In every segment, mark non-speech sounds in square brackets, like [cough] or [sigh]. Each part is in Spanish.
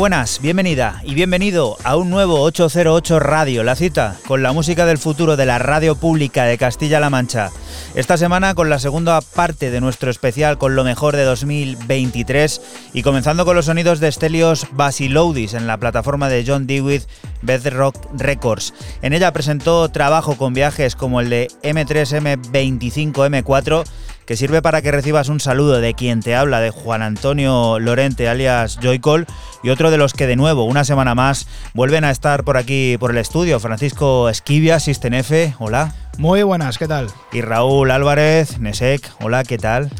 Buenas, bienvenida y bienvenido a un nuevo 808 Radio, la cita con la música del futuro de la radio pública de Castilla-La Mancha. Esta semana con la segunda parte de nuestro especial con lo mejor de 2023 y comenzando con los sonidos de Stelios Basiloudis en la plataforma de John Dewey Bedrock Records. En ella presentó trabajo con viajes como el de M3M25M4 que sirve para que recibas un saludo de quien te habla, de Juan Antonio Lorente, alias Joycol, y otro de los que de nuevo, una semana más, vuelven a estar por aquí, por el estudio, Francisco Esquivia, System F, hola. Muy buenas, ¿qué tal? Y Raúl Álvarez, Nesek, hola, ¿qué tal?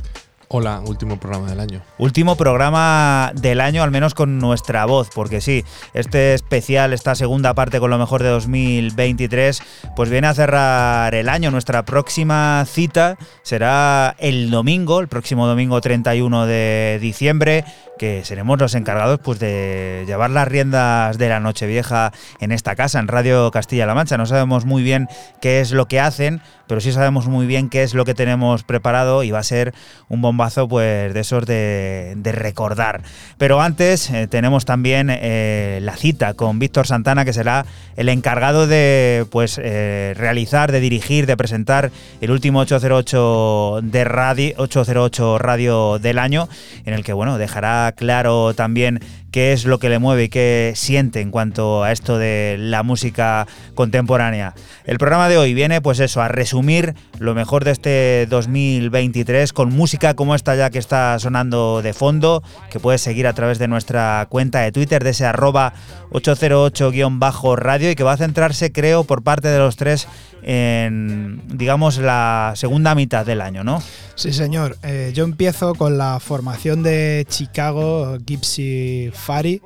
Hola, último programa del año. Último programa del año, al menos con nuestra voz, porque sí, este especial, esta segunda parte con lo mejor de 2023, pues viene a cerrar el año. Nuestra próxima cita será el domingo, el próximo domingo 31 de diciembre, que seremos los encargados pues, de llevar las riendas de la Nochevieja en esta casa, en Radio Castilla-La Mancha. No sabemos muy bien qué es lo que hacen, pero sí sabemos muy bien qué es lo que tenemos preparado y va a ser un pues, de esos de, recordar. Pero antes eh, tenemos también eh, la cita con Víctor Santana, que será el encargado de pues, eh, realizar, de dirigir, de presentar el último 808 de radio, 808 radio del año, en el que bueno, dejará claro también qué es lo que le mueve y qué siente en cuanto a esto de la música contemporánea. El programa de hoy viene pues eso, a resumir lo mejor de este 2023 con música como esta ya que está sonando de fondo, que puedes seguir a través de nuestra cuenta de Twitter de ese arroba 808-radio y que va a centrarse creo por parte de los tres en digamos la segunda mitad del año, ¿no? Sí, señor. Eh, yo empiezo con la formación de Chicago Gypsy Fari,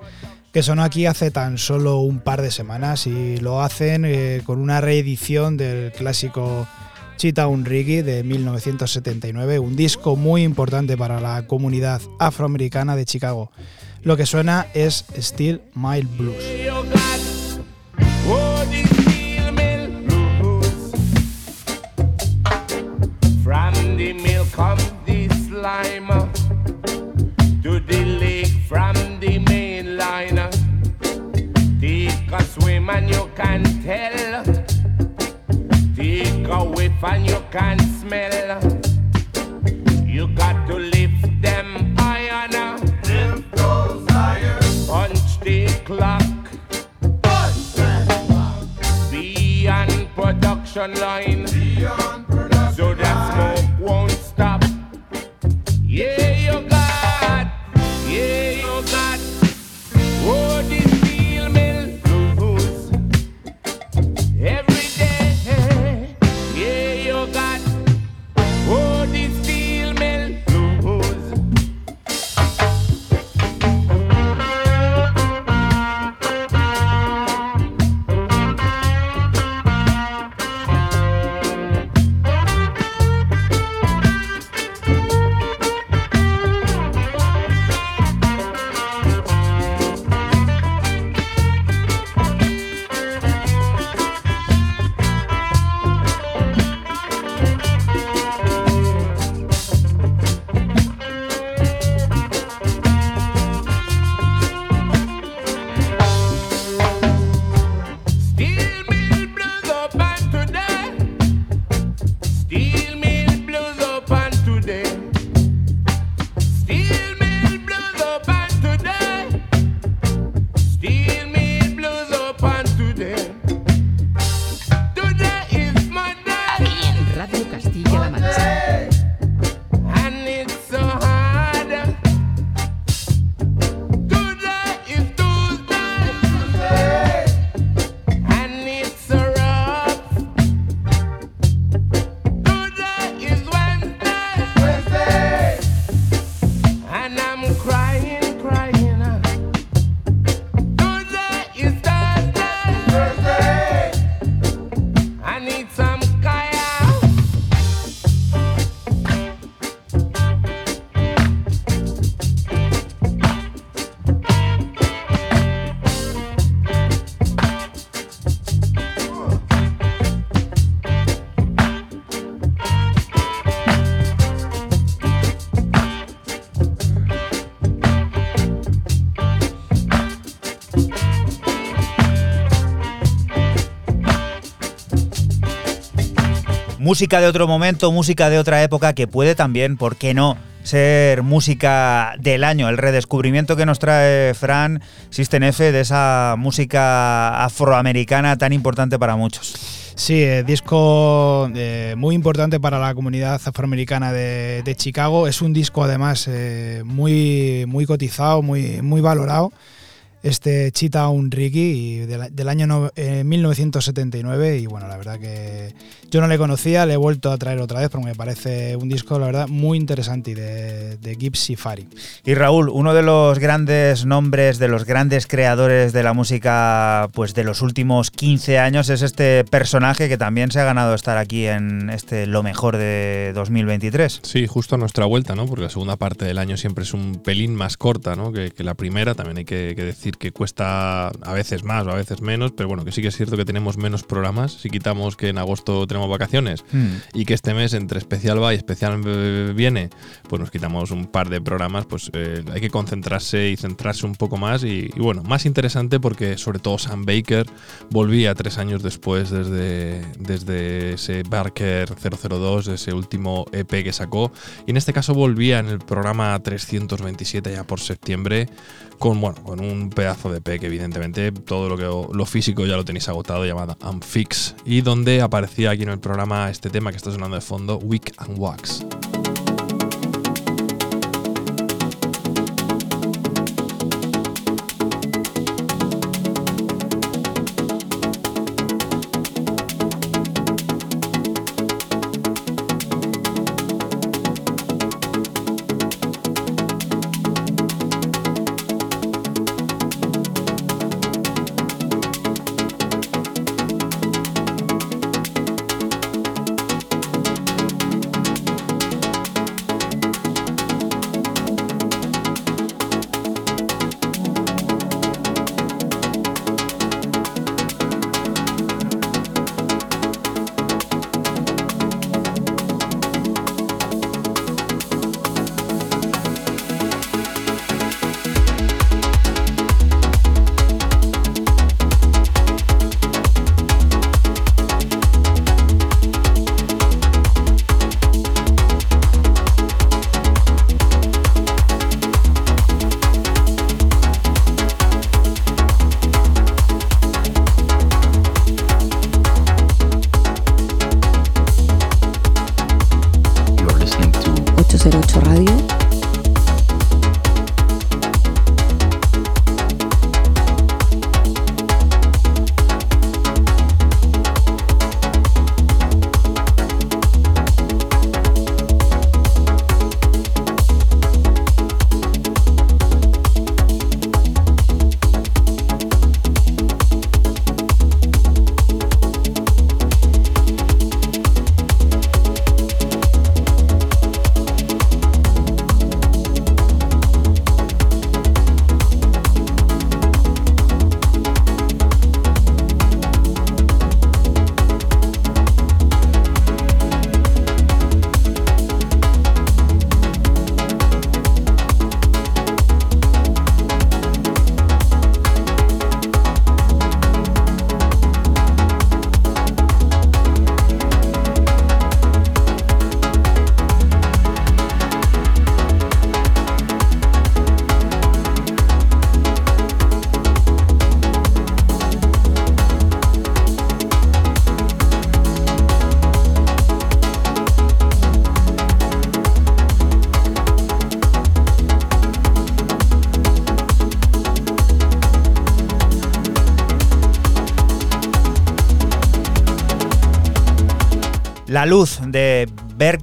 que sonó aquí hace tan solo un par de semanas y lo hacen eh, con una reedición del clásico Cheetah Reggae de 1979, un disco muy importante para la comunidad afroamericana de Chicago. Lo que suena es Still Mild Blues. And música de otro momento, música de otra época que puede también, ¿por qué no? ser música del año, el redescubrimiento que nos trae Fran System F de esa música afroamericana tan importante para muchos. Sí, eh, disco eh, muy importante para la comunidad afroamericana de, Chicago. Es un disco además eh, muy, muy cotizado, muy, muy valorado. Este Chita un Ricky y del, del año no- eh, 1979 y bueno, la verdad que yo no le conocía, le he vuelto a traer otra vez porque me parece un disco, la verdad, muy interesante y de, de Gypsy Fari. Y Raúl, uno de los grandes nombres, de los grandes creadores de la música pues de los últimos 15 años es este personaje que también se ha ganado estar aquí en este Lo mejor de 2023. Sí, justo a nuestra vuelta, ¿no? Porque la segunda parte del año siempre es un pelín más corta, ¿no? Que, que la primera. También hay que, que decir que cuesta a veces más o a veces menos, pero bueno, que sí que es cierto que tenemos menos programas. Si quitamos que en agosto tenemos vacaciones Hmm. y que este mes entre especial va y especial eh, viene, pues nos quitamos un par de programas, pues eh, hay que concentrarse y centrarse un poco más y, y bueno, más interesante porque sobre todo Sam Baker volvía tres años después desde, desde ese Barker 002, ese último EP que sacó y en este caso volvía en el programa 327 ya por septiembre con, bueno, con un pedazo de que evidentemente todo lo, que, lo físico ya lo tenéis agotado llamado Unfix y donde aparecía aquí en el programa este tema que está sonando de fondo, Wick and Wax.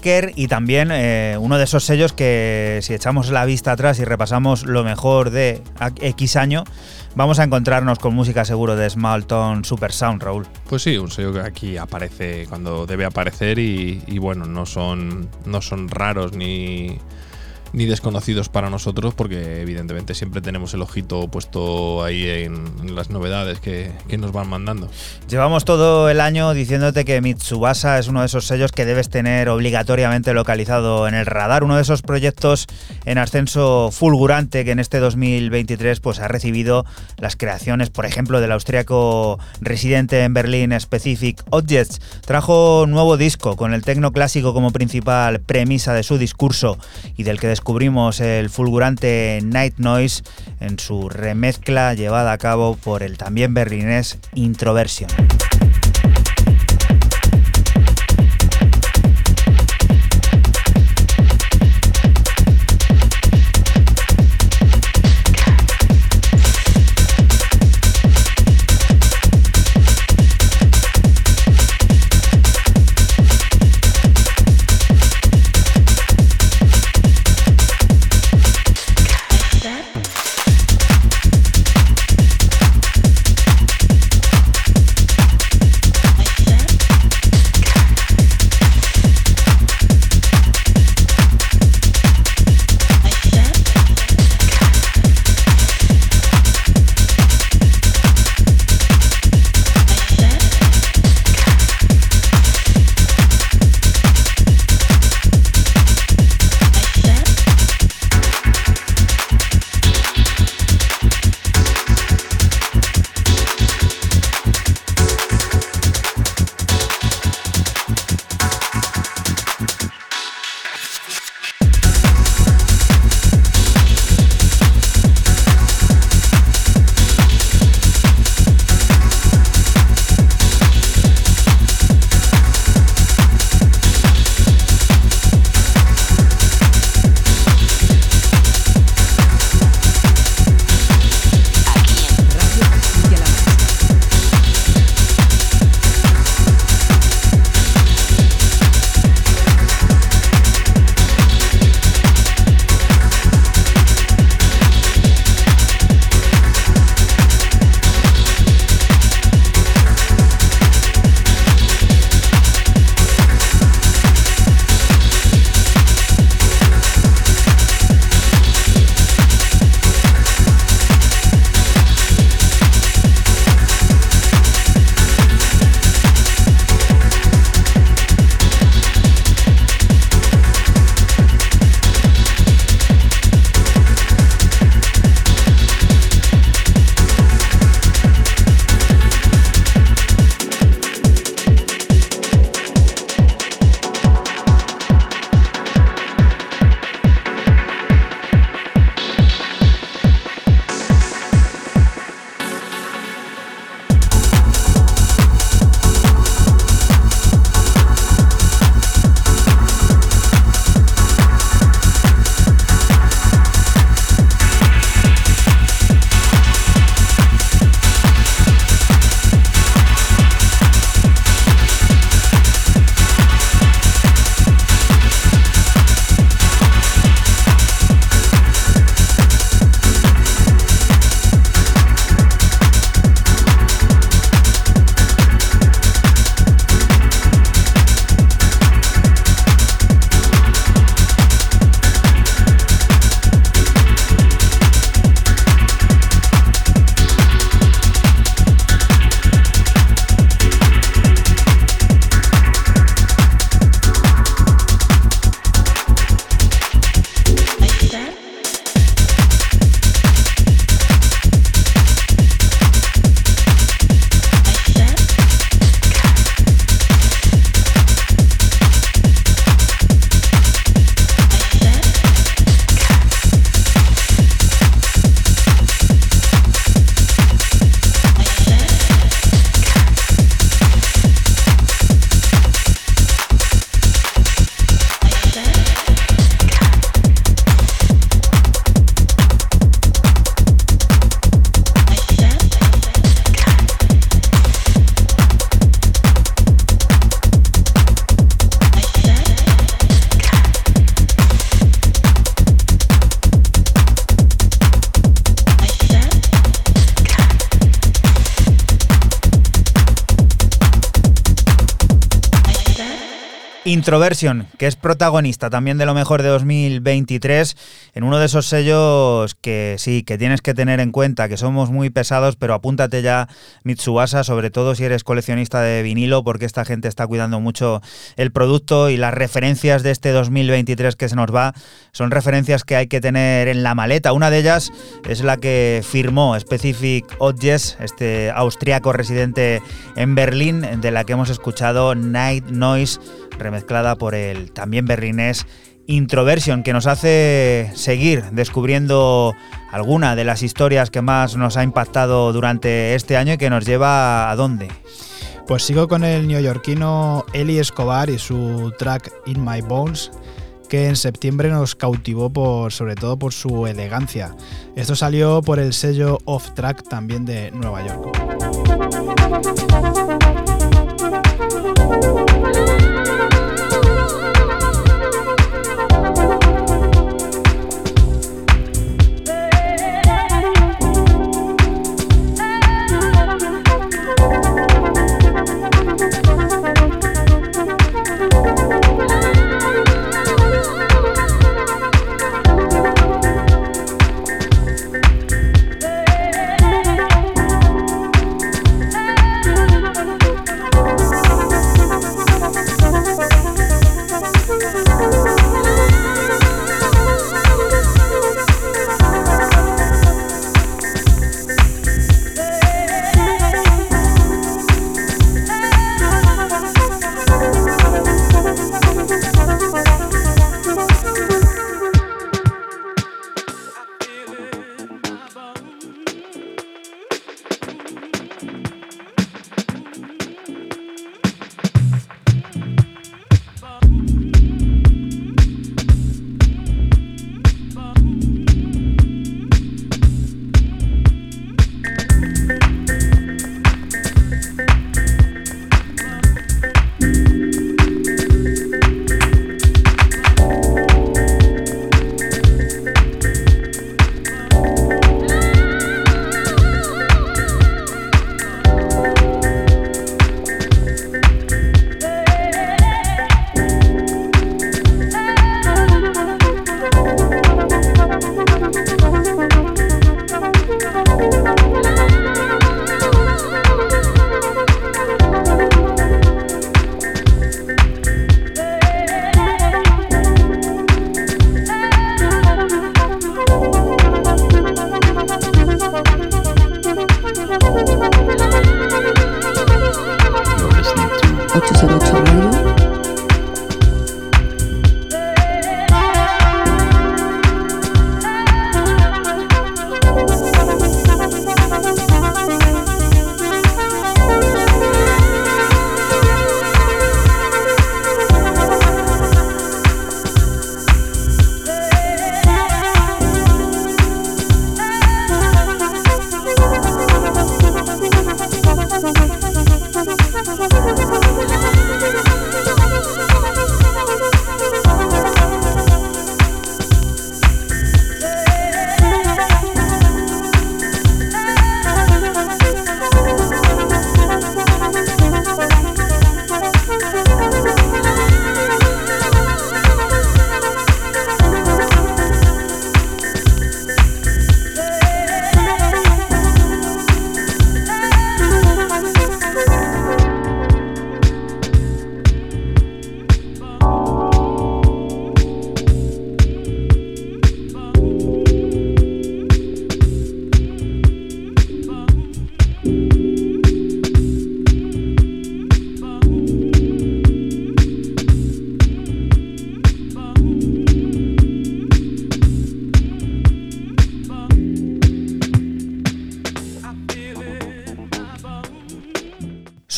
Y también eh, uno de esos sellos que si echamos la vista atrás y repasamos lo mejor de X año, vamos a encontrarnos con música seguro de Small Tone Super Sound, Raúl. Pues sí, un sello que aquí aparece cuando debe aparecer y, y bueno, no son, no son raros ni, ni desconocidos para nosotros, porque evidentemente siempre tenemos el ojito puesto ahí en, las novedades que, que nos van mandando. Llevamos todo el año diciéndote que Mitsubasa es uno de esos sellos que debes tener obligatoriamente localizado en el radar, uno de esos proyectos en ascenso fulgurante que en este 2023 pues ha recibido las creaciones, por ejemplo, del austríaco residente en Berlín Specific Objects. Trajo un nuevo disco con el tecno clásico como principal premisa de su discurso y del que descubrimos el fulgurante Night Noise en su remezcla llevada a cabo por el también berlinés Introversion. Introversion, que es protagonista también de lo mejor de 2023, en uno de esos sellos que sí, que tienes que tener en cuenta, que somos muy pesados, pero apúntate ya Mitsuasa, sobre todo si eres coleccionista de vinilo, porque esta gente está cuidando mucho el producto y las referencias de este 2023 que se nos va son referencias que hay que tener en la maleta. Una de ellas es la que firmó Specific Objects, este austriaco residente en Berlín, de la que hemos escuchado Night Noise, remezclada por el también berlinés Introversion, que nos hace seguir descubriendo alguna de las historias que más nos ha impactado durante este año y que nos lleva a dónde. Pues sigo con el neoyorquino Eli Escobar y su track In My Bones, que en septiembre nos cautivó por, sobre todo por su elegancia. Esto salió por el sello Off Track también de Nueva York.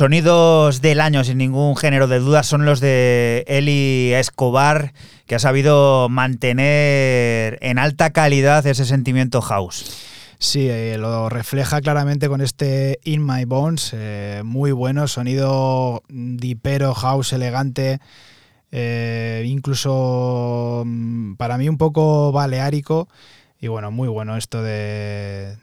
Sonidos del año, sin ningún género de dudas, son los de Eli Escobar, que ha sabido mantener en alta calidad ese sentimiento house. Sí, eh, lo refleja claramente con este In My Bones, eh, muy bueno, sonido dipero, house elegante, eh, incluso mm, para mí un poco baleárico y bueno, muy bueno esto de,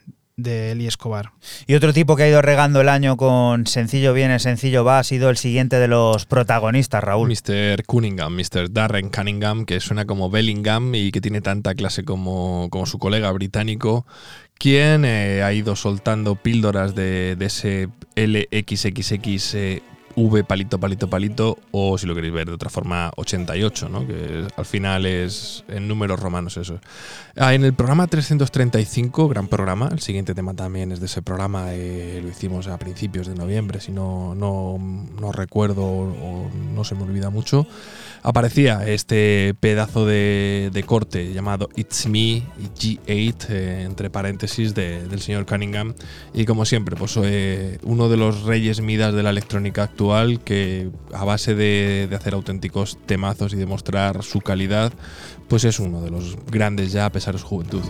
de Eli Escobar. Y otro tipo que ha ido regando el año con sencillo viene, sencillo va, ha sido el siguiente de los protagonistas, Raúl. Mr. Cunningham, Mr. Darren Cunningham, que suena como Bellingham y que tiene tanta clase como, como su colega británico, quien eh, ha ido soltando píldoras de, de ese LXXX eh, V palito, palito, palito, o si lo queréis ver de otra forma, 88, ¿no? que al final es en números romanos eso. Ah, en el programa 335, gran programa, el siguiente tema también es de ese programa, eh, lo hicimos a principios de noviembre, si no, no, no recuerdo o, no se me olvida mucho, aparecía este pedazo de, de corte llamado It's Me G8, eh, entre paréntesis, de- del señor Cunningham, y como siempre, pues eh, uno de los reyes midas de la electrónica actual que a base de, hacer auténticos temazos y demostrar su calidad, pues es uno de los grandes ya a pesar de su juventud.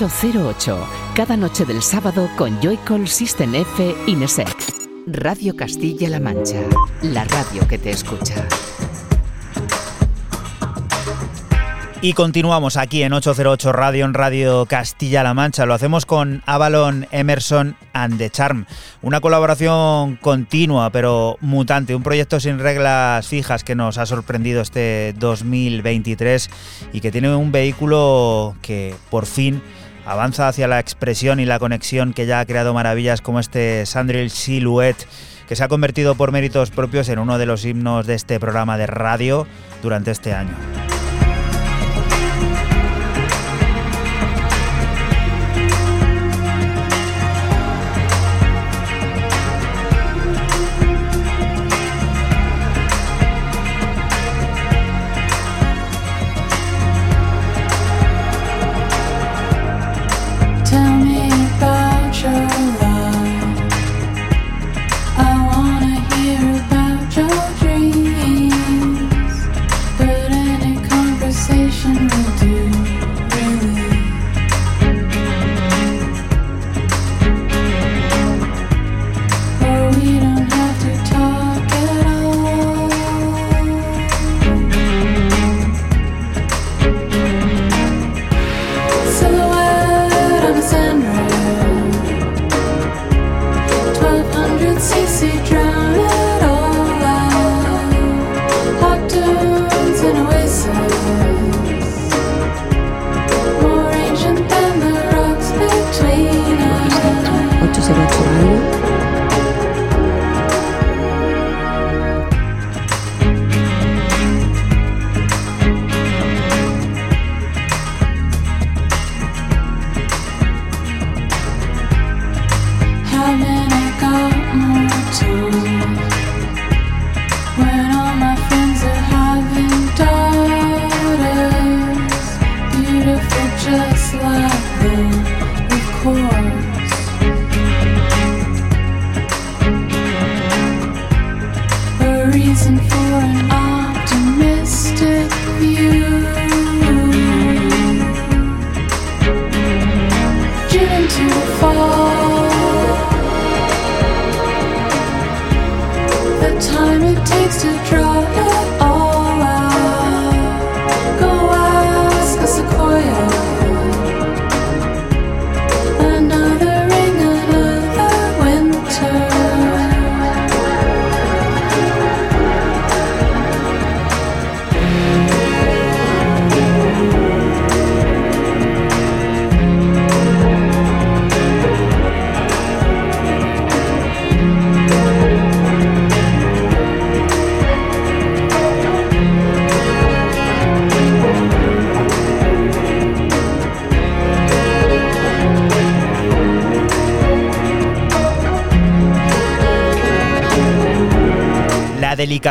808, cada noche del sábado con Joycall System F Inesec. Radio Castilla-La Mancha, la radio que te escucha. Y continuamos aquí en 808 Radio, en Radio Castilla-La Mancha. Lo hacemos con Avalon, Emerson and the Charm. Una colaboración continua pero mutante. Un proyecto sin reglas fijas que nos ha sorprendido este 2023 y que tiene un vehículo que por fin avanza hacia la expresión y la conexión que ya ha creado maravillas como este Sandril Silhouette que se ha convertido por méritos propios en uno de los himnos de este programa de radio durante este año.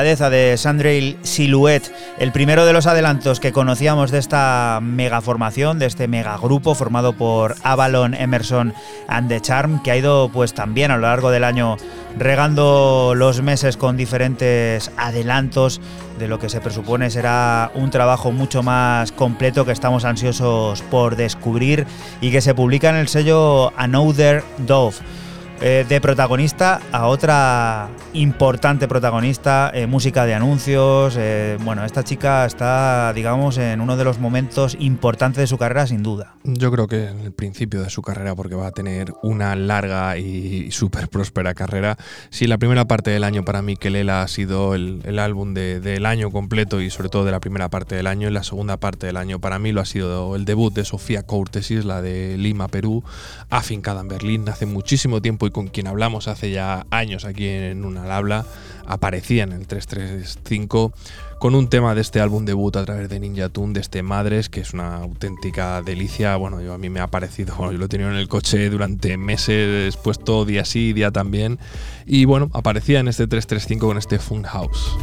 De Sandril Silhouette, el primero de los adelantos que conocíamos de esta megaformación, de este megagrupo formado por Avalon, Emerson and the Charm, que ha ido pues también a lo largo del año regando los meses con diferentes adelantos de lo que se presupone será un trabajo mucho más completo que estamos ansiosos por descubrir y que se publica en el sello Another Dove. Eh, de protagonista a otra importante protagonista, eh, música de anuncios. eh, bueno, esta chica está, digamos, en uno de los momentos importantes de su carrera, sin duda. Yo creo que en el principio de su carrera, porque va a tener una larga y súper próspera carrera. Sí, la primera parte del año para mí, Kelela ha sido el, el álbum de- del año completo y sobre todo de la primera parte del año. Y la segunda parte del año para mí lo ha sido el debut de Sofía Courtesis, la de Lima, Perú, afincada en Berlín hace muchísimo tiempo con quien hablamos hace ya años aquí en una al habla. Aparecía en el 335 con un tema de este álbum debut a través de Ninja Tune, de este Madres, que es una auténtica delicia. Bueno, yo a mí me ha parecido, [laughs] yo lo he tenido en el coche durante meses, puesto día sí, día también. Y bueno, aparecía en este 335 con este Funhouse.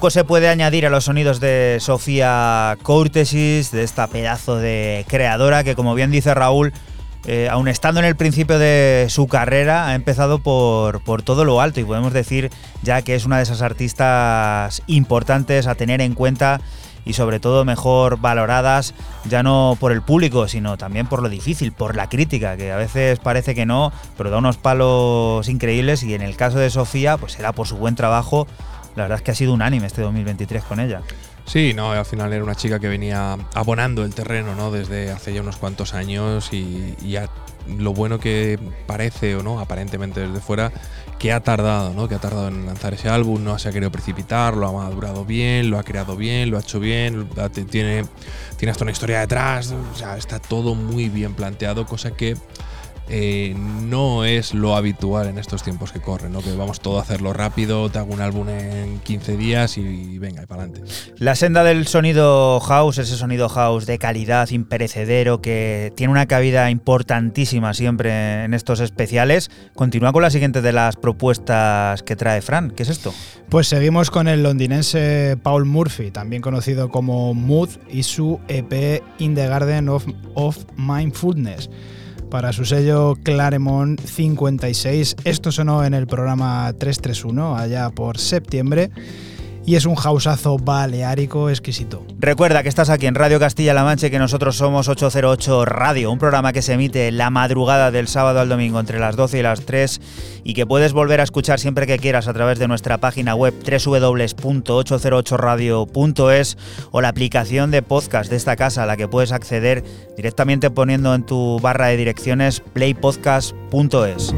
Poco se puede añadir a los sonidos de Sofía Courtesis, de esta pedazo de creadora que, como bien dice Raúl, eh, aun estando en el principio de su carrera, ha empezado por, por todo lo alto y podemos decir ya que es una de esas artistas importantes a tener en cuenta y sobre todo mejor valoradas ya no por el público, sino también por lo difícil, por la crítica, que a veces parece que no, pero da unos palos increíbles y en el caso de Sofía, pues será por su buen trabajo. La verdad es que ha sido unánime este 2023 con ella. Sí, no, al final era una chica que venía abonando el terreno, ¿no? Desde hace ya unos cuantos años y, y lo bueno que parece o no, aparentemente desde fuera, que ha tardado, ¿no? Que ha tardado en lanzar ese álbum, no se ha querido precipitar, lo ha madurado bien, lo ha creado bien, lo ha hecho bien, tiene, tiene hasta una historia detrás, o sea, está todo muy bien planteado, cosa que eh, no es lo habitual en estos tiempos que corren, ¿no? Que vamos todo a hacerlo rápido, te hago un álbum en 15 días y, venga, y para adelante. La senda del sonido house, ese sonido house de calidad imperecedero que tiene una cabida importantísima siempre en estos especiales, continúa con la siguiente de las propuestas que trae Fran. ¿Qué es esto? Pues seguimos con el londinense Paul Murphy, también conocido como Mood, y su EP In the Garden of, of Mindfulness. Para su sello Claremont 56, esto sonó en el programa 331 allá por septiembre y es un houseazo baleárico exquisito. Recuerda que estás aquí en Radio Castilla-La Mancha y que nosotros somos 808 Radio, un programa que se emite la madrugada del sábado al domingo entre las 12 y las 3 y que puedes volver a escuchar siempre que quieras a través de nuestra página web www.808radio.es o la aplicación de podcast de esta casa a la que puedes acceder directamente poniendo en tu barra de direcciones playpodcast.es.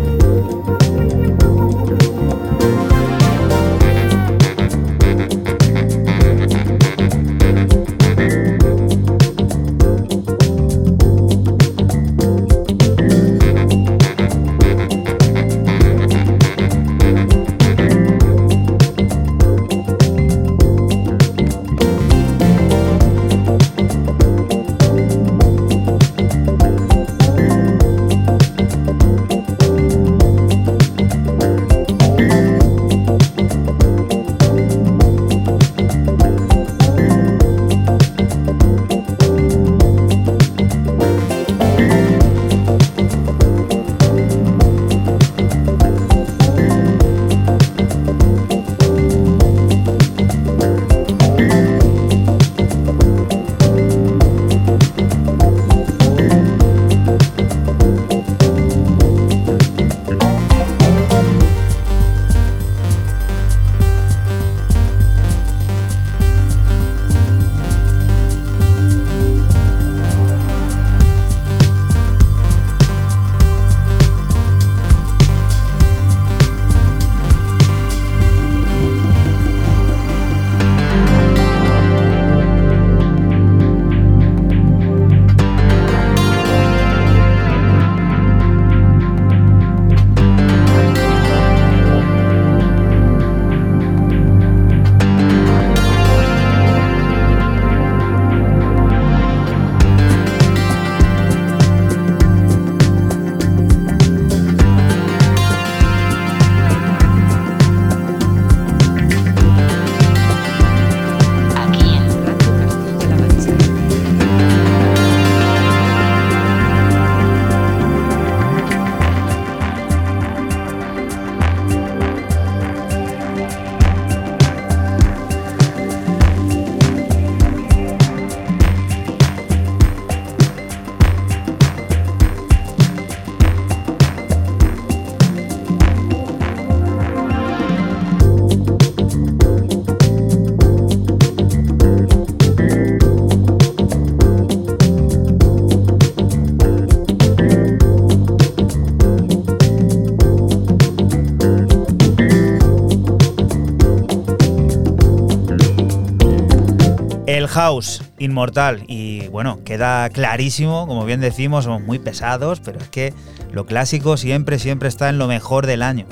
house inmortal y bueno, queda clarísimo, como bien decimos, somos muy pesados, pero es que lo clásico siempre, siempre está en lo mejor del año.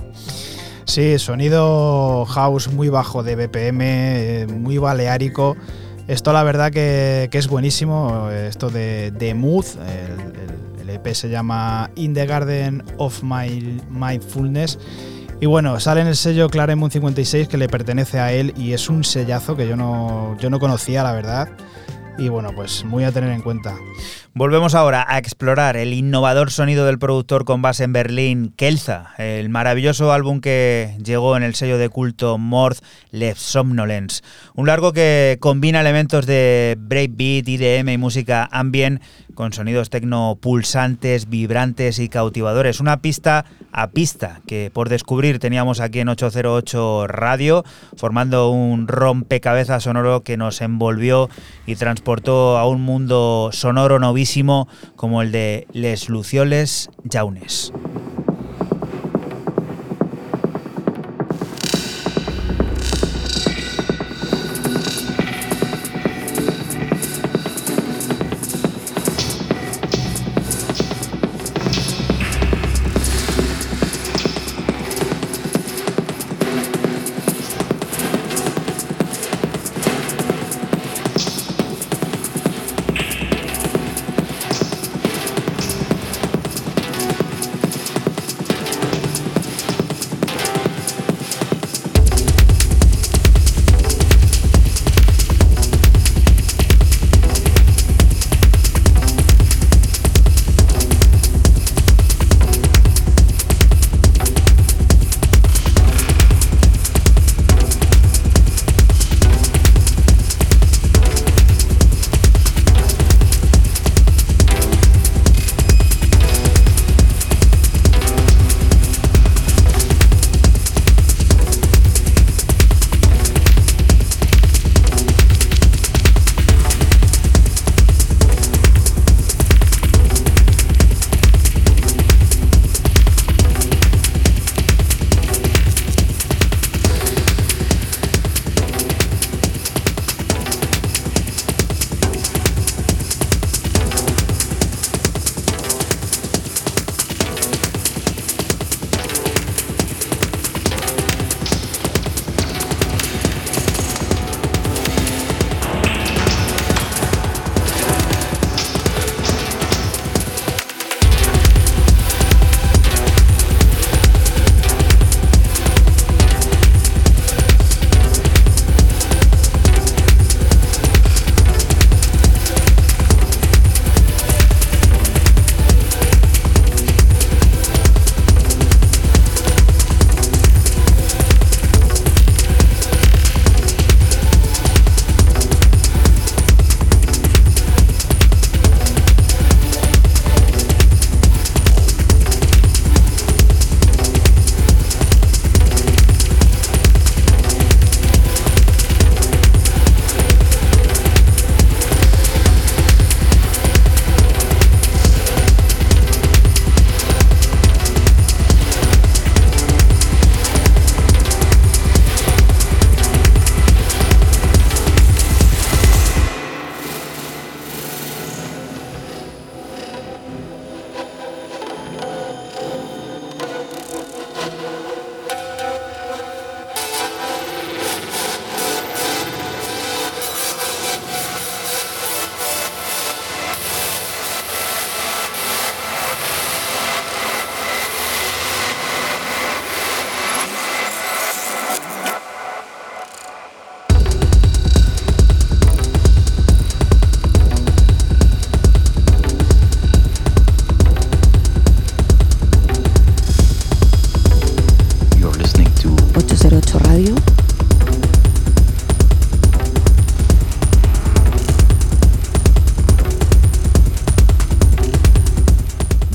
Sí, sonido house muy bajo de BPM, eh, muy baleárico. Esto la verdad que, es buenísimo, eh, esto de, de Mood, el, el- EP se llama In the Garden of My Mindfulness Y bueno, sale en el sello Claremont 56 que le pertenece a él y es un sellazo que yo no, yo no conocía, la verdad. Y bueno, pues muy a tener en cuenta. Volvemos ahora a explorar el innovador sonido del productor con base en Berlín, Kelza, el maravilloso álbum que llegó en el sello de culto Morth Le Somnolence. Un largo que combina elementos de breakbeat, IDM y música ambient con sonidos tecno pulsantes, vibrantes y cautivadores. Una pista a pista que por descubrir teníamos aquí en 808 Radio, formando un rompecabezas sonoro que nos envolvió y transportó a un mundo sonoro novísimo como el de Les Lucioles Jaunes.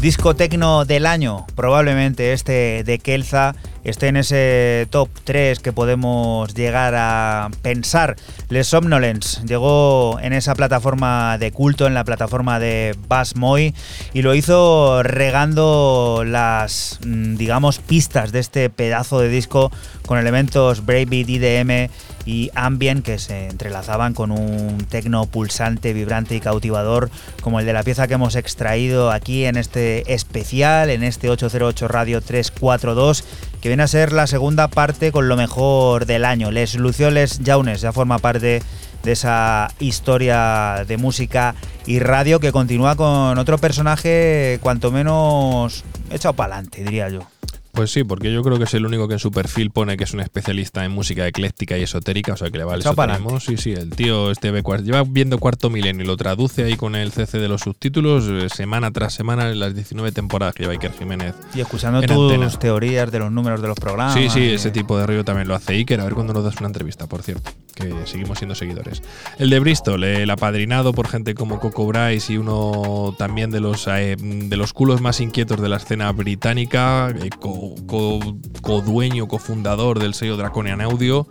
Disco tecno del año, probablemente este de Kelza esté en ese top 3 que podemos llegar a pensar. Les Somnolence llegó en esa plataforma de culto, en la plataforma de Bass Moy, y lo hizo regando las, mm, digamos, pistas de este pedazo de disco con elementos breakbeat, IDM y ambient que se entrelazaban con un tecno pulsante, vibrante y cautivador como el de la pieza que hemos extraído aquí en este especial, en este 808 Radio 342, que viene a ser la segunda parte con lo mejor del año. Les Lucioles Jaunes ya forma parte de esa historia de música y radio que continúa con otro personaje cuanto menos echado para adelante, diría yo. Pues sí, porque yo creo que es el único que en su perfil pone que es un especialista en música ecléctica y esotérica, o sea que le vale pa'lante. esoterismo. Sí, sí, el tío este ve lleva viendo cuarto milenio y lo traduce ahí con el CC de los subtítulos eh, semana tras semana en las 19 temporadas que lleva Iker Jiménez. Y escuchando tus antena. teorías de los números de los programas. Sí, sí, y- ese tipo de rollo también lo hace Iker. A ver cuándo nos das una entrevista, por cierto, que seguimos siendo seguidores. El de Bristol, el apadrinado por gente como Coco Bryce y uno también de los, eh, de los culos más inquietos de la escena británica, eh, co- co- codueño, cofundador del sello Draconian Audio,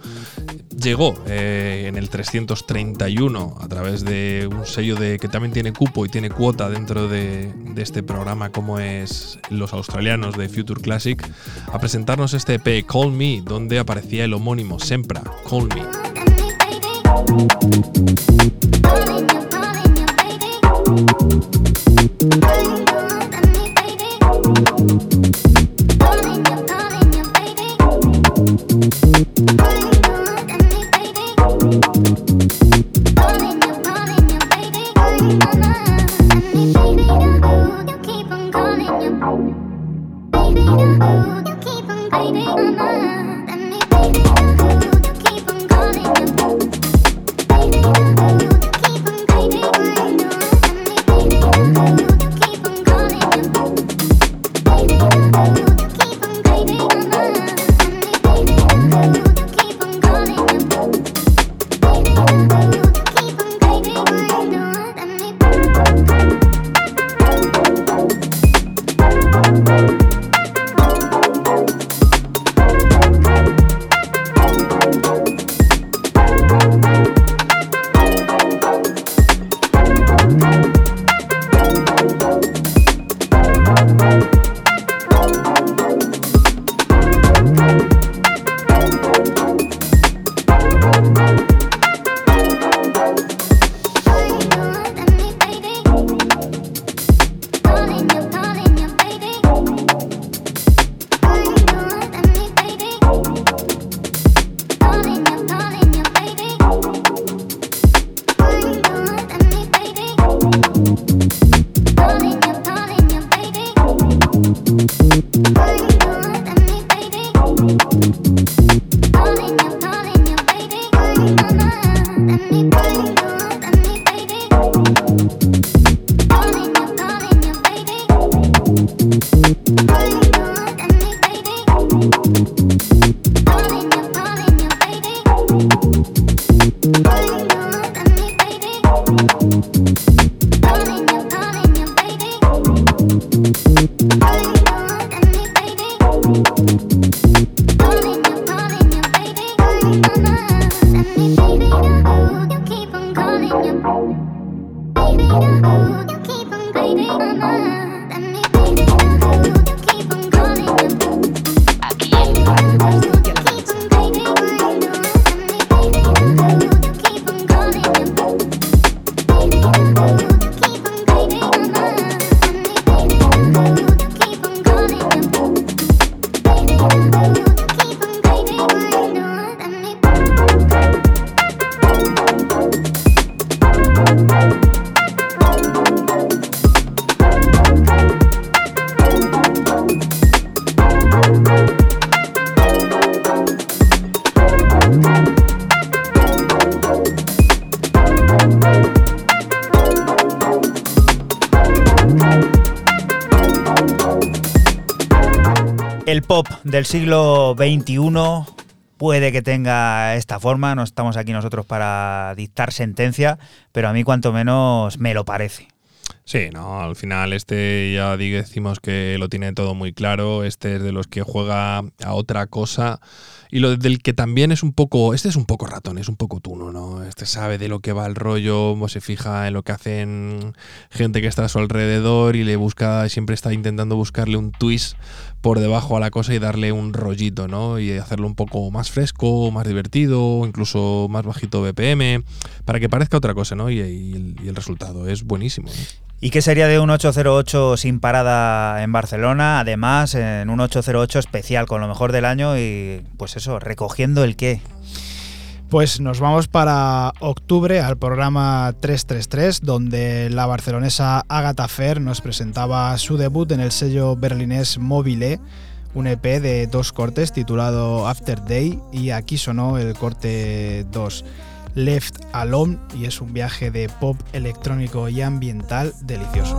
llegó eh, en el 331 a través de un sello de, que también tiene cupo y tiene cuota dentro de, de este programa como es los australianos de Future Classic a presentarnos este EP Call Me donde aparecía el homónimo Sempra Call Me. Aquí del siglo XXI puede que tenga esta forma, no estamos aquí nosotros para dictar sentencia, pero a mí cuanto menos me lo parece. Sí, no, al final este ya decimos que lo tiene todo muy claro, este es de los que juega a otra cosa y lo del que también es un poco, este es un poco ratón, es un poco tuno, ¿no? Este sabe de lo que va el rollo, se fija en lo que hacen gente que está a su alrededor y le busca, siempre está intentando buscarle un twist por debajo a la cosa y darle un rollito, ¿no? Y hacerlo un poco más fresco, más divertido, incluso más bajito BPM, para que parezca otra cosa, ¿no? Y, el, el resultado es buenísimo. ¿Y qué sería de un 808 sin parada en Barcelona? Además, en un 808 especial con lo mejor del año y pues eso, recogiendo el qué. Pues nos vamos para octubre al programa 333, donde la barcelonesa Agatha Fer nos presentaba su debut en el sello berlinés Mobile, un EP de dos cortes titulado After Day y aquí sonó el corte 2, Left Alone, y es un viaje de pop electrónico y ambiental delicioso.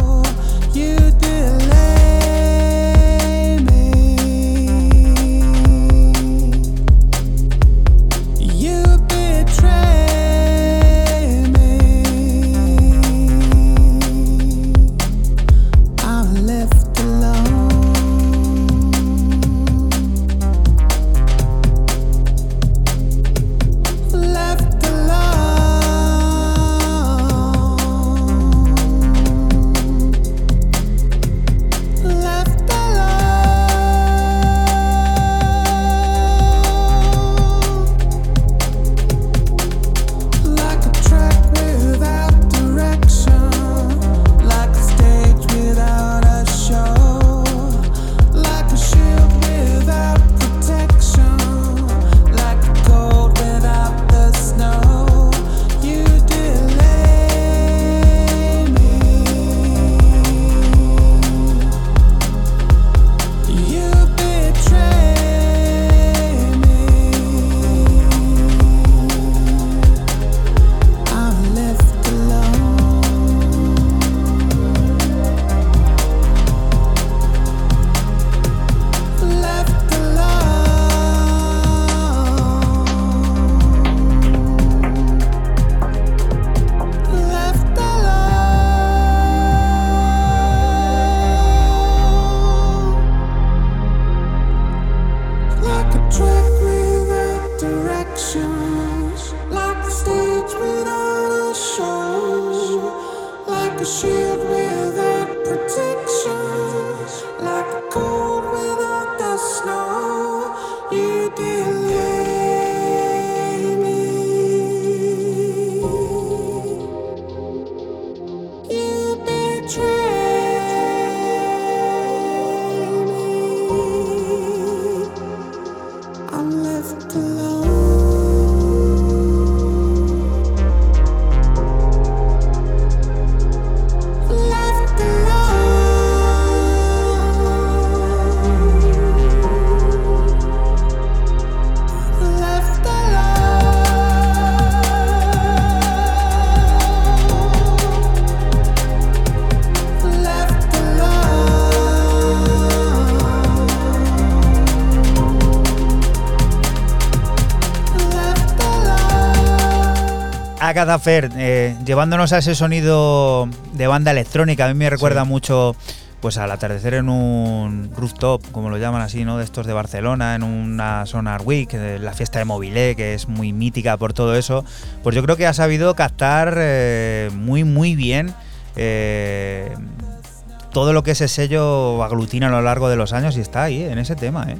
Agatha Fair, eh, llevándonos a ese sonido de banda electrónica, a mí me recuerda mucho pues al atardecer en un rooftop, como lo llaman así, ¿no? De estos de Barcelona, en una Sonar Week, la fiesta de Mobile, que es muy mítica por todo eso. Pues yo creo que ha sabido captar eh, muy, muy bien eh, todo lo que ese sello aglutina a lo largo de los años y está ahí, en ese tema, ¿eh?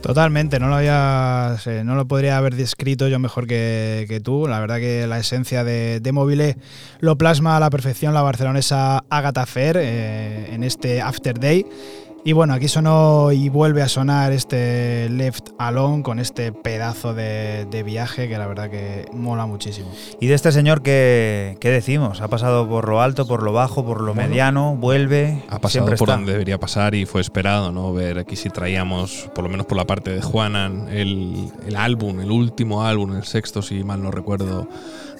Totalmente, no lo había, sé, no lo podría haber descrito yo mejor que, tú. La verdad que la esencia de, de Mobile lo plasma a la perfección la barcelonesa Agatha Fair eh, en este After Day. Y bueno, aquí sonó y vuelve a sonar este Left Alone con este pedazo de, de viaje que la verdad que mola muchísimo. Y de este señor, ¿qué, qué decimos? Ha pasado por lo alto, por lo bajo, por lo Bueno. mediano, vuelve. Ha pasado por está. donde debería pasar y fue esperado, ¿no? Ver aquí si traíamos, por lo menos por la parte de Juanan, el, el álbum, el último álbum, el sexto, si mal no recuerdo,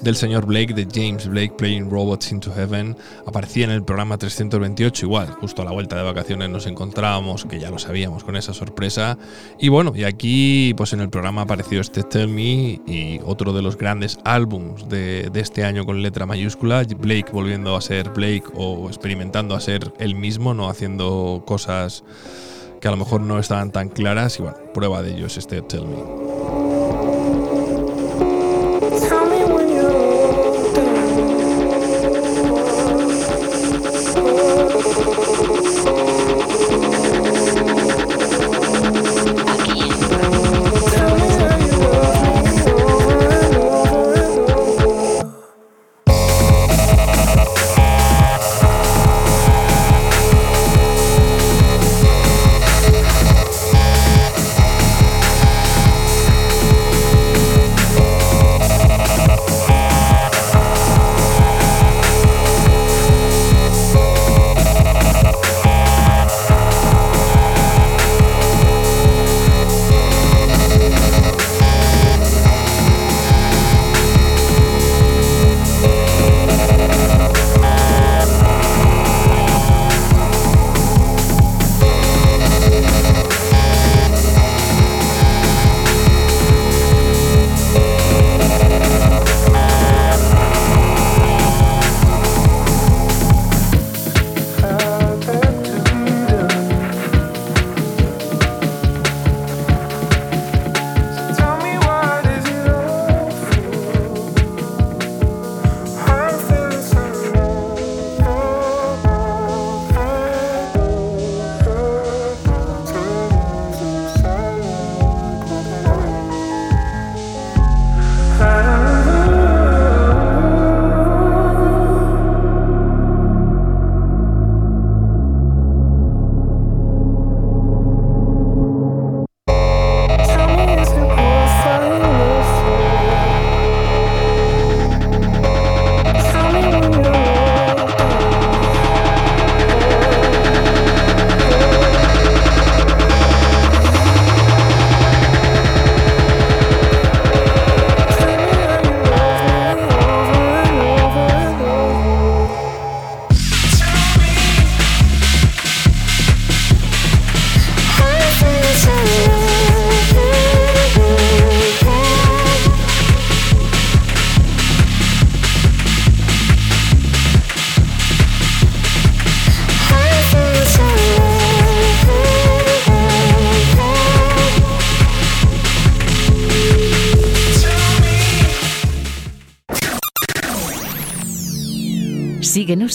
del señor Blake, de James Blake, Playing Robots into Heaven. Aparecía en el programa 328, igual, justo a la vuelta de vacaciones nos encontrábamos, que ya lo sabíamos con esa sorpresa. Y bueno, y aquí, pues en el programa apareció este Tell Me y otro de los grandes álbums de, de este año con letra mayúscula, Blake volviendo a ser Blake o experimentando a ser él mismo, no haciendo cosas que a lo mejor no estaban tan claras. Y bueno, prueba de ello es este Tell Me.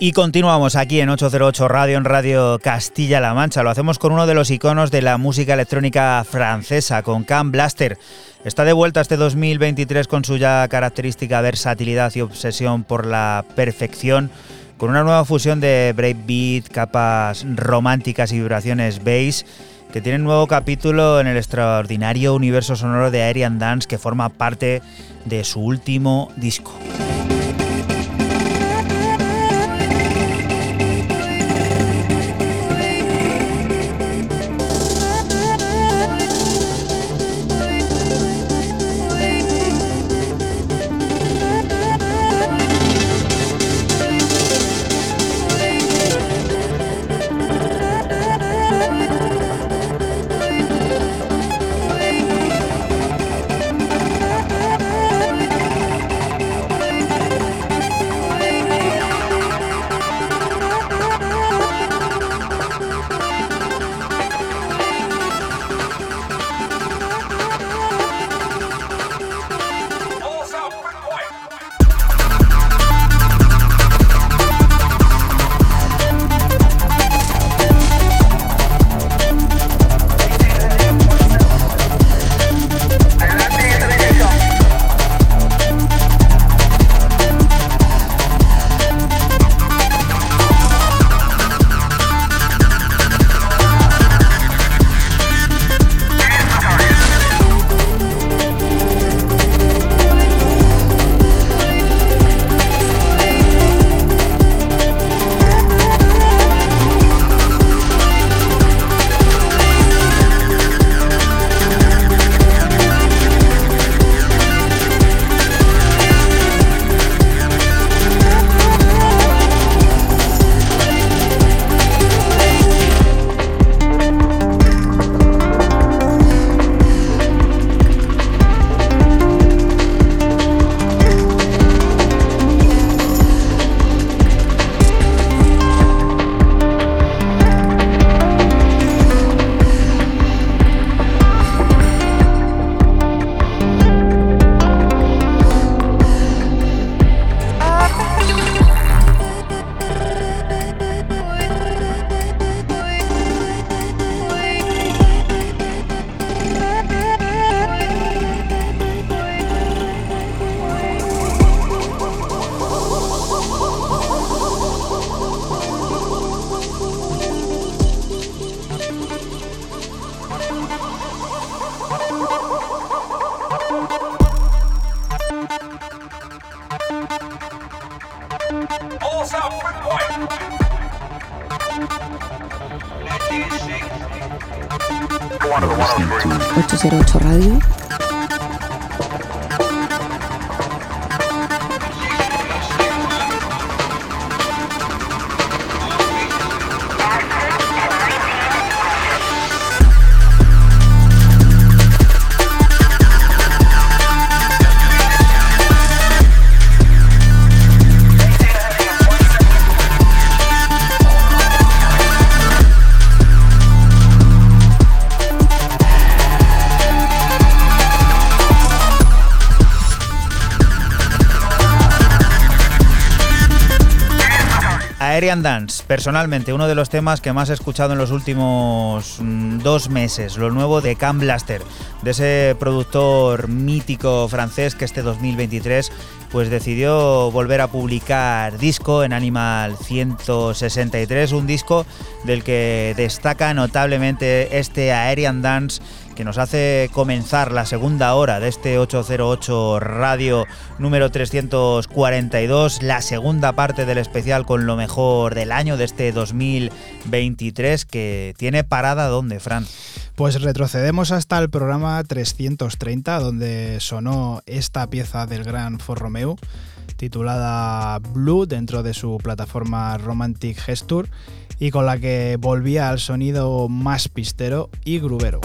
Y continuamos aquí en 808 Radio, en Radio Castilla-La Mancha. Lo hacemos con uno de los iconos de la música electrónica francesa, con Cam Blaster. Está de vuelta este 2023 con su ya característica versatilidad y obsesión por la perfección, con una nueva fusión de breakbeat, capas románticas y vibraciones bass que tiene un nuevo capítulo en el extraordinario universo sonoro de Aerian Dance que forma parte de su último disco. Aerian Dance, personalmente, uno de los temas que más he escuchado en los últimos mm, dos meses, lo nuevo de Cam Blaster, de ese productor mítico francés que este 2023 pues decidió volver a publicar disco en Animal 163, un disco del que destaca notablemente este Aerian Dance que nos hace comenzar la segunda hora de este 808 Radio número 342, la segunda parte del especial con lo mejor del año de este 2023 que tiene parada ¿dónde, Fran? Pues retrocedemos hasta el programa 330, donde sonó esta pieza del gran For Romeo, titulada Blue, dentro de su plataforma Romantic Gesture, y con la que volvía al sonido más pistero y grubero.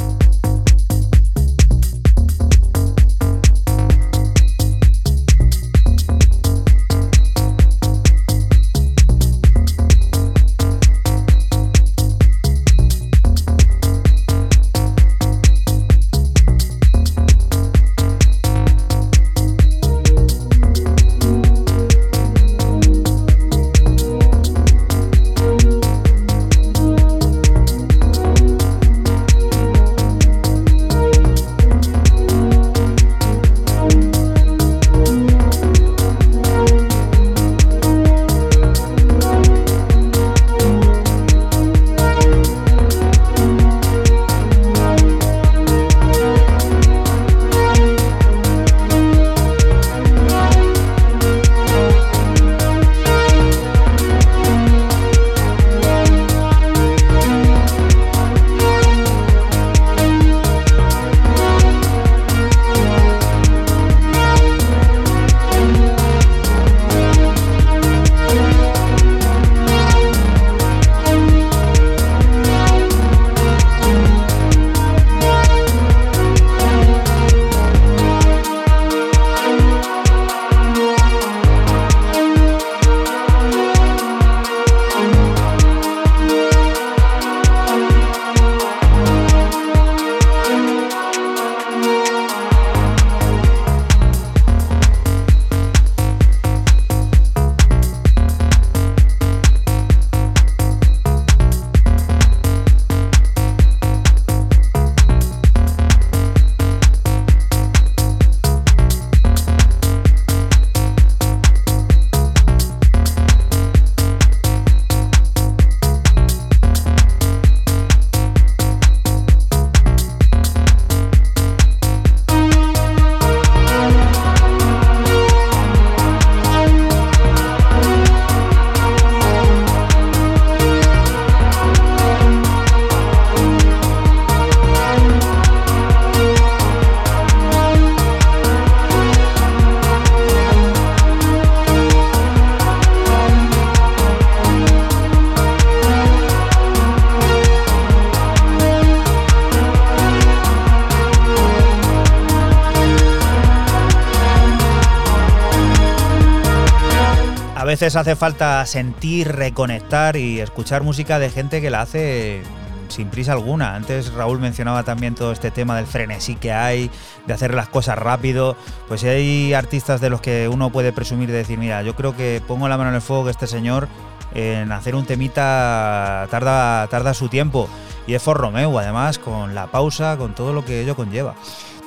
Veces hace falta sentir, reconectar y escuchar música de gente que la hace sin prisa alguna. Antes Raúl mencionaba también todo este tema del frenesí que hay, de hacer las cosas rápido. Pues hay artistas de los que uno puede presumir de decir, mira, yo creo que pongo la mano en el fuego que este señor en hacer un temita tarda, tarda su tiempo. Y es For Romeo, además, con la pausa, con todo lo que ello conlleva.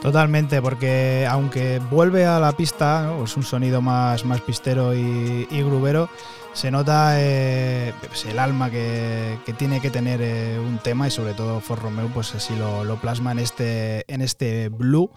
Totalmente, porque aunque vuelve a la pista, es un sonido más, más pistero y, y grubero, se nota eh, pues el alma que, tiene que tener eh, un tema y sobre todo For Romeo pues así lo, lo plasma en este, en este Blue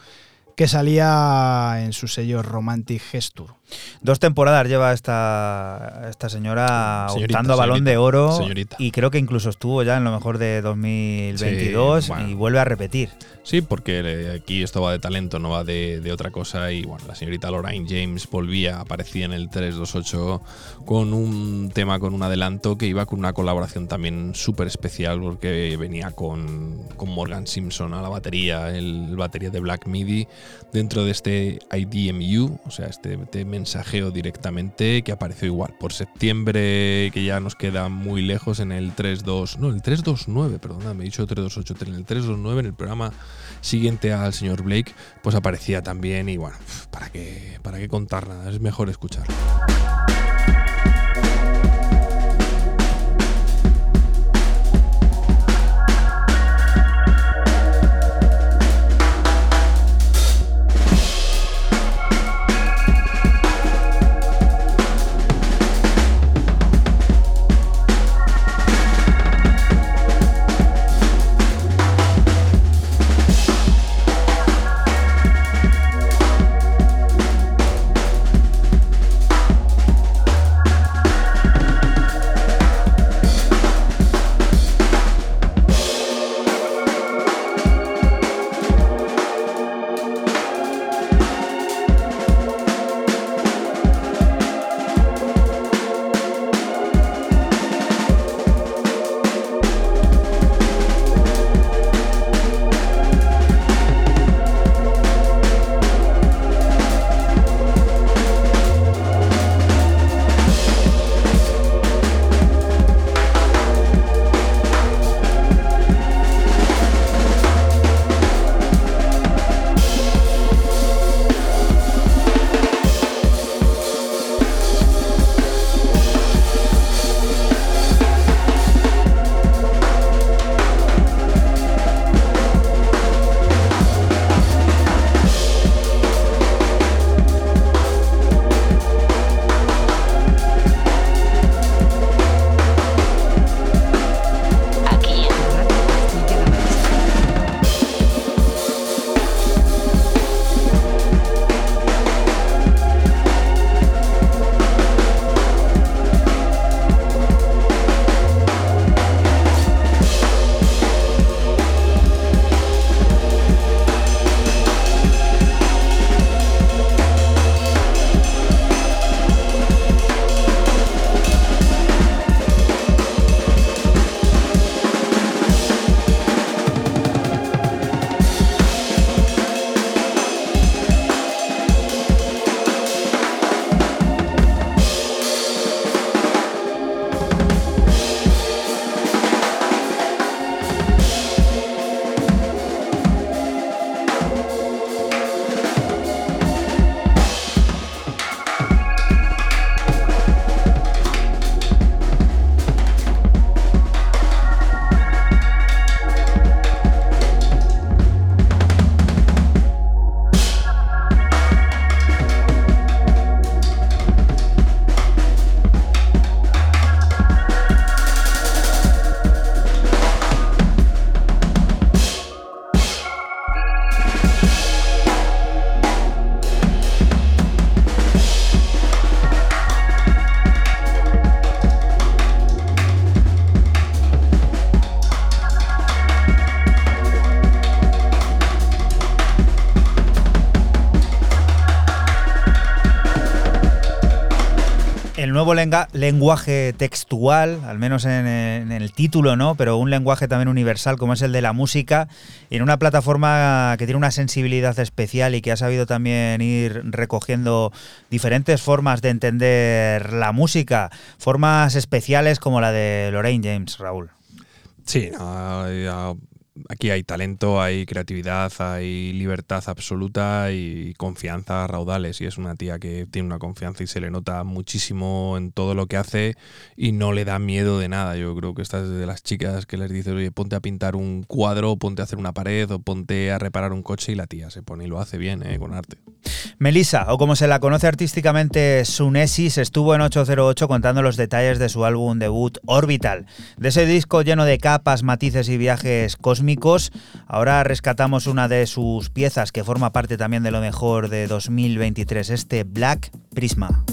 que salía en su sello Romantic Gesture. Dos temporadas lleva esta, esta señora, optando a balón señorita, de oro señorita. y creo que incluso estuvo ya en lo mejor de 2022 Sí, bueno. y vuelve a repetir. Sí, porque aquí esto va de talento, no va de, de otra cosa. Y bueno, la señorita Lorraine James volvía, aparecía en el 328 con un tema, con un adelanto que iba con una colaboración también súper especial porque venía con, con Morgan Simpson a la batería, el, batería de Black Midi, dentro de este IDMU, o sea, este, este mensajeo directamente que apareció igual por septiembre, que ya nos queda muy lejos en el 32, no, el 329, perdona, me he dicho 328, en el 329, en el programa siguiente al señor Blake, pues aparecía también y bueno, ¿para qué, para qué contar nada? Es mejor escuchar. Nuevo lenguaje textual, al menos en, el título, ¿no? Pero un lenguaje también universal como es el de la música, en una plataforma que tiene una sensibilidad especial y que ha sabido también ir recogiendo diferentes formas de entender la música, formas especiales como la de Lorraine James, Raúl. Sí, aquí hay talento, hay creatividad, hay libertad absoluta y confianza a raudales. Y es una tía que tiene una confianza y se le nota muchísimo en todo lo que hace y no le da miedo de nada. Yo creo que esta es de las chicas que les dices, oye, ponte a pintar un cuadro, ponte a hacer una pared o ponte a reparar un coche y la tía se pone y lo hace bien, eh, con arte. Melissa, o como se la conoce artísticamente Sunesis, estuvo en 808 contando los detalles de su álbum debut Orbital. De ese disco lleno de capas, matices y viajes cósmicos, ahora rescatamos una de sus piezas que forma parte también de lo mejor de 2023, este Black Prisma.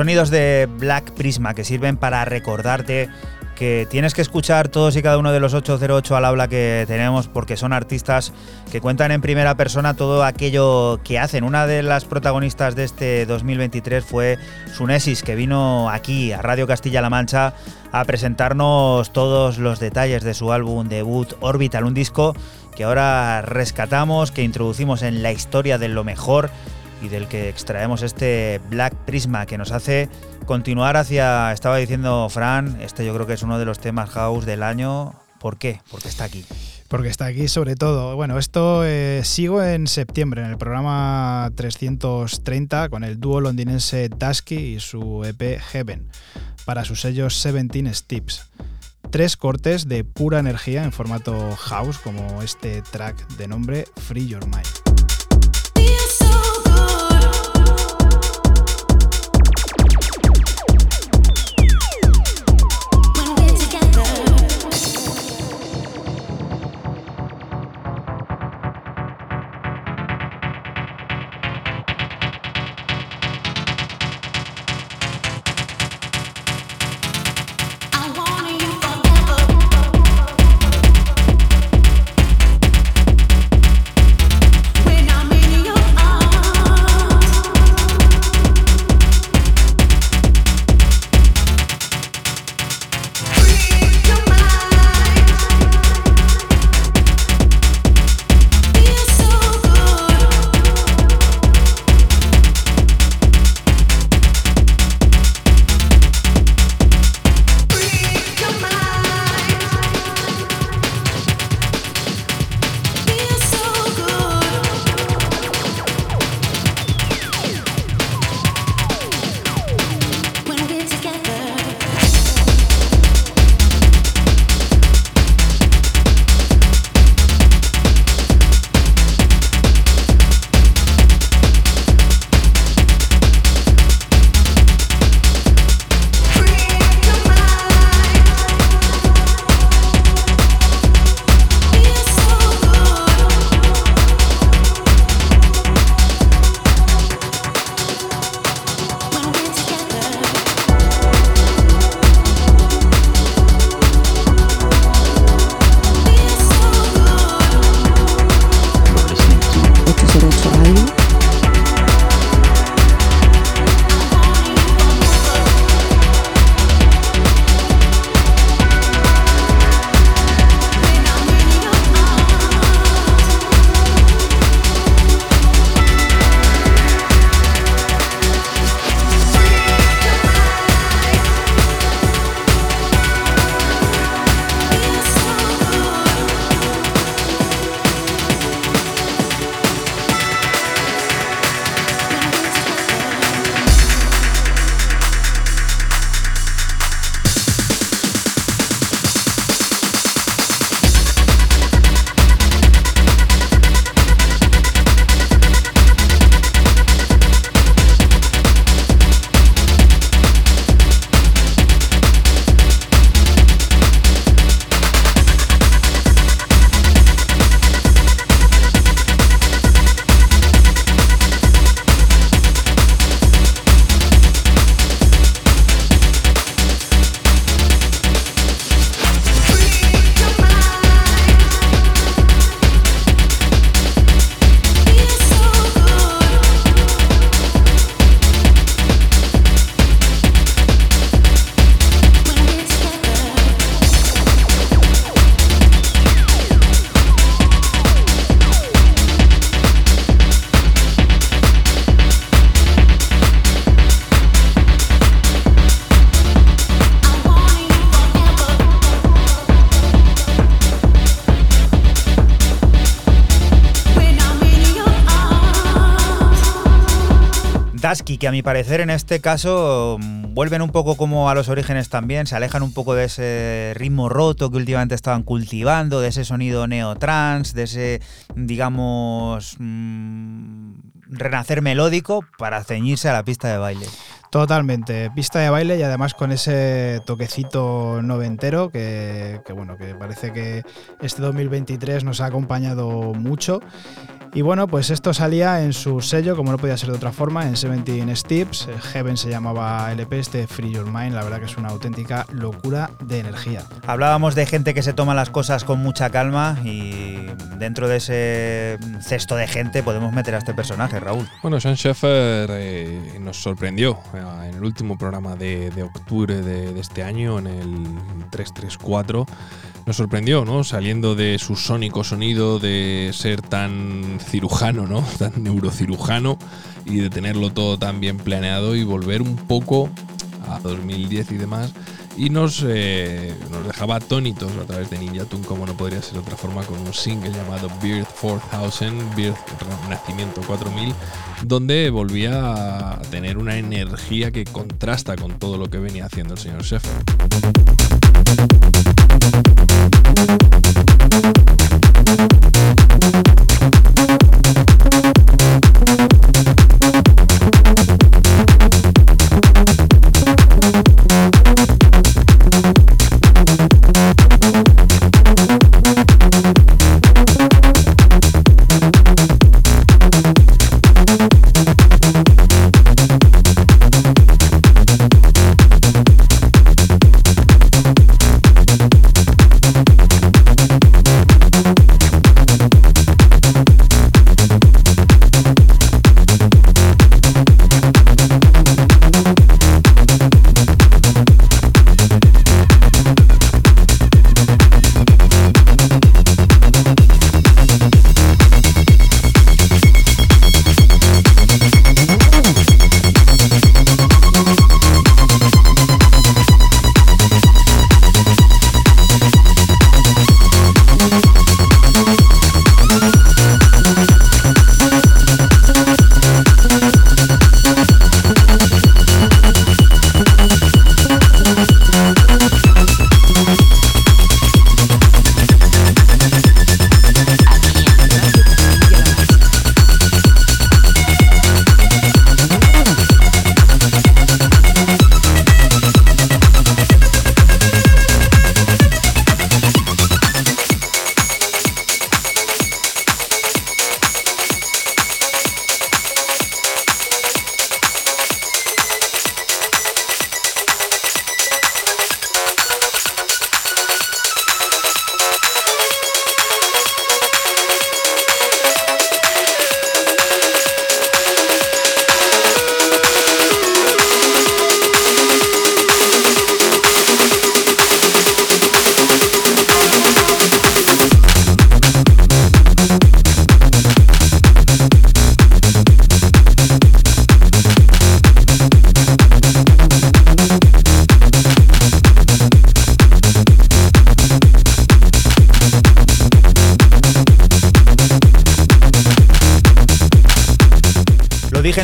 Sonidos de Black Prisma que sirven para recordarte que tienes que escuchar todos y cada uno de los 808 al habla que tenemos porque son artistas que cuentan en primera persona todo aquello que hacen. Una de las protagonistas de este 2023 fue Sunesis, que vino aquí a Radio Castilla-La Mancha a presentarnos todos los detalles de su álbum debut Orbital, un disco que ahora rescatamos, que introducimos en la historia de lo mejor y del que extraemos este Black Prisma que nos hace continuar hacia, estaba diciendo Fran, este yo creo que es uno de los temas house del año. ¿Por qué? Porque está aquí. Porque está aquí sobre todo. Bueno, esto eh, sigo en septiembre en el programa 330 con el dúo londinense Dusky y su EP Heaven para sus sellos 17 Steps. tres cortes de pura energía en formato house, como este track de nombre Free Your Mind. Que a mi parecer en este caso mm, vuelven un poco como a los orígenes también, se alejan un poco de ese ritmo roto que últimamente estaban cultivando, de ese sonido neotrans, de ese, digamos, mm, renacer melódico para ceñirse a la pista de baile. Totalmente, pista de baile y además con ese toquecito noventero que, que, bueno, que parece que este 2023 nos ha acompañado mucho. Y bueno, pues esto salía en su sello, como no podía ser de otra forma, en 17 Steps. Heaven se llamaba LP, este Free Your Mind. La verdad que es una auténtica locura de energía. Hablábamos de gente que se toma las cosas con mucha calma y dentro de ese cesto de gente podemos meter a este personaje, Raúl. Bueno, Sean Sheffer eh, nos sorprendió eh, en el último programa de, octubre de este año, en el 334 nos sorprendió, ¿no? Saliendo de su sónico sonido, de ser tan cirujano, ¿no? [laughs] Tan neurocirujano y de tenerlo todo tan bien planeado y volver un poco a 2010 y demás. Y nos, eh, nos dejaba atónitos a través de Ninja Tune, como no podría ser de otra forma, con un single llamado Birth 4000, Birth Nacimiento 4000, donde volvía a tener una energía que contrasta con todo lo que venía haciendo el señor Sheffer.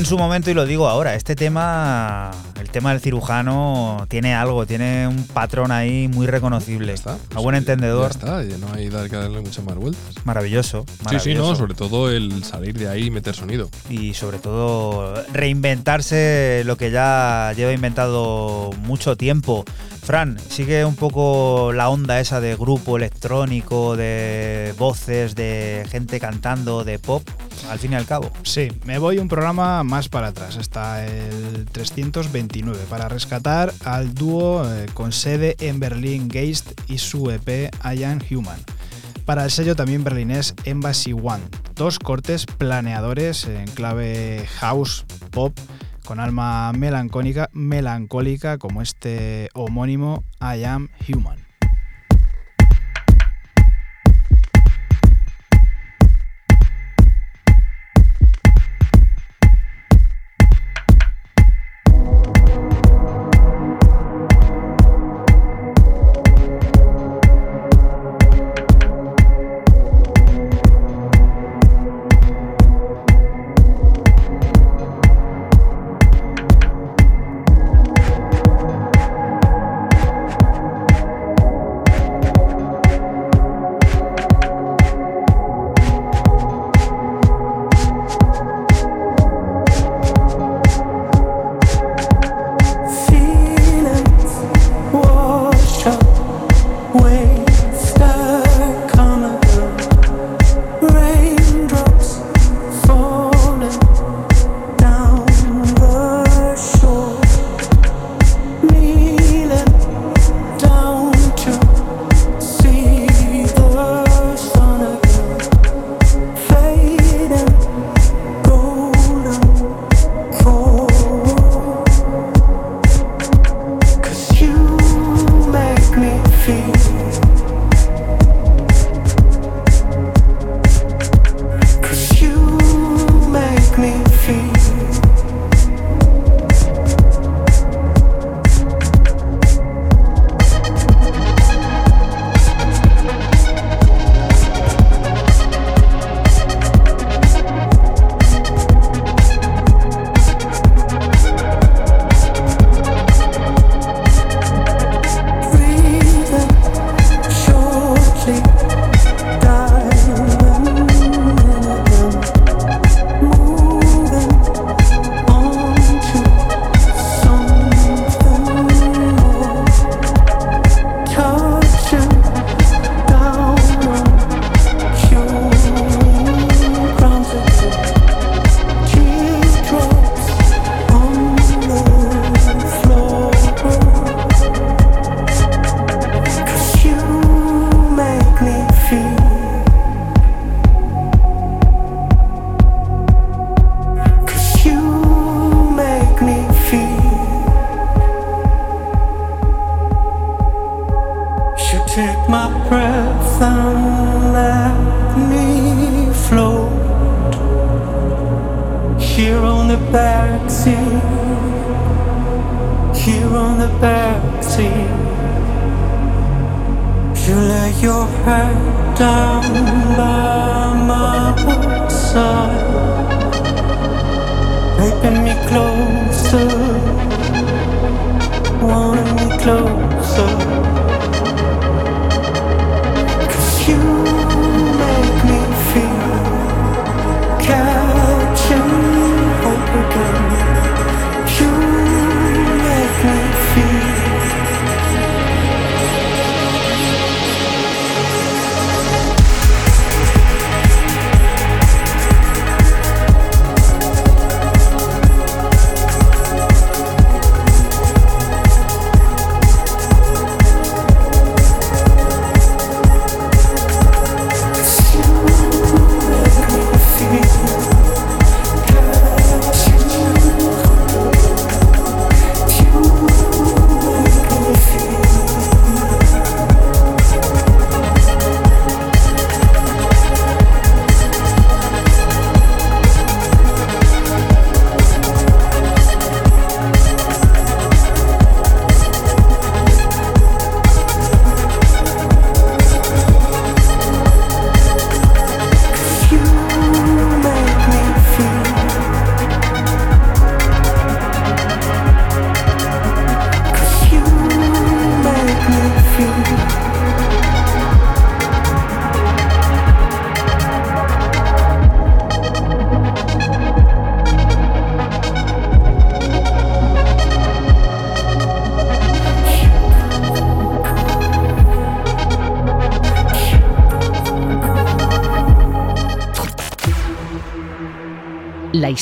Su momento y lo digo ahora. Este tema, el tema del cirujano, tiene algo, tiene un patrón ahí muy reconocible. está. A Pues buen ya- entendedor, Ya está, ya no hay que darle muchas más vueltas. maravilloso. Sí, sí, maravilloso. no, sobre todo el salir de ahí y meter sonido. y sobre todo reinventarse lo que ya lleva inventado mucho tiempo. Fran, sigue un poco la onda esa de grupo electrónico, de voces, de gente cantando, de pop, al fin y al cabo. Sí, me voy un programa más para atrás, hasta el 329, para rescatar al dúo eh, con sede en Berlín Geist y su EP I Am Human. Para el sello también berlinés Embassy One, dos cortes planeadores en clave house pop con alma melancólica, melancólica como este homónimo I Am Human.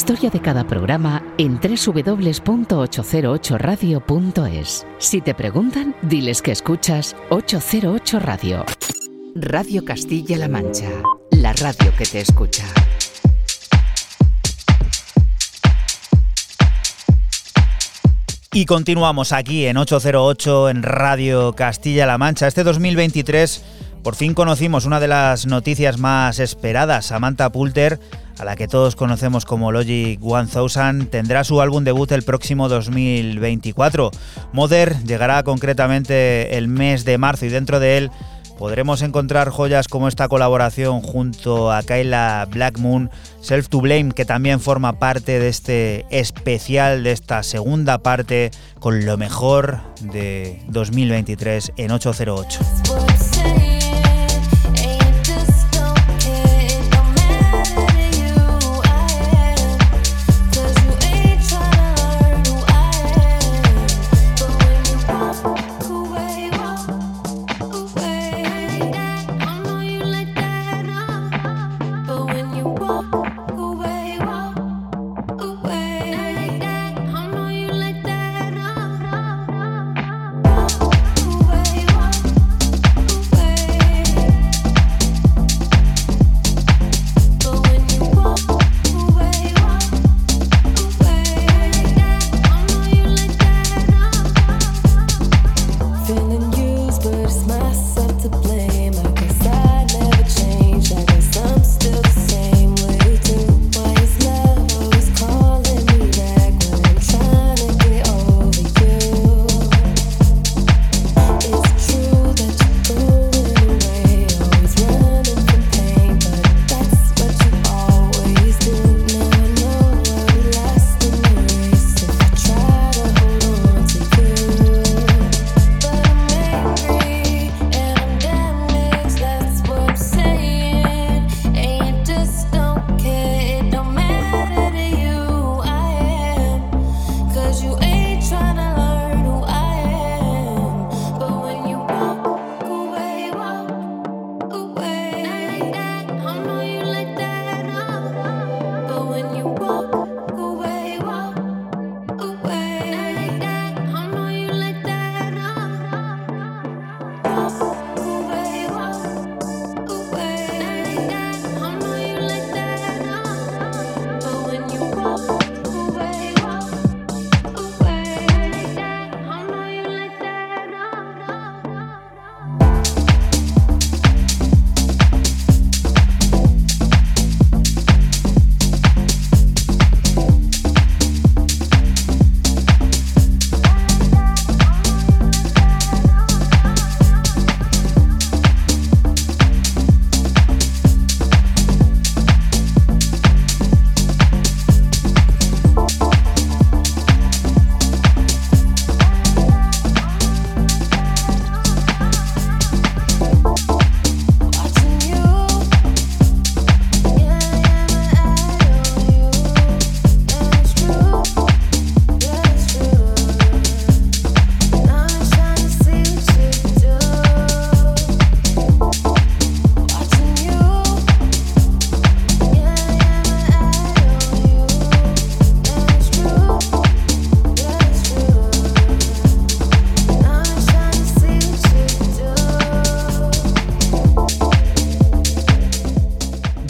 Historia de cada programa en www.808radio.es. Si te preguntan, diles que escuchas 808 Radio. Radio Castilla-La Mancha, la radio que te escucha. Y continuamos aquí en 808 en Radio Castilla-La Mancha. Este 2023 por fin conocimos una de las noticias más esperadas. Samantha Poulter, a la que todos conocemos como Logic 1000, tendrá su álbum debut el próximo 2024. Mother llegará concretamente el mes de marzo y dentro de él podremos encontrar joyas como esta colaboración junto a Kyla Blackmoon, Self to Blame, que también forma parte de este especial, de esta segunda parte, con lo mejor de 2023 en 808.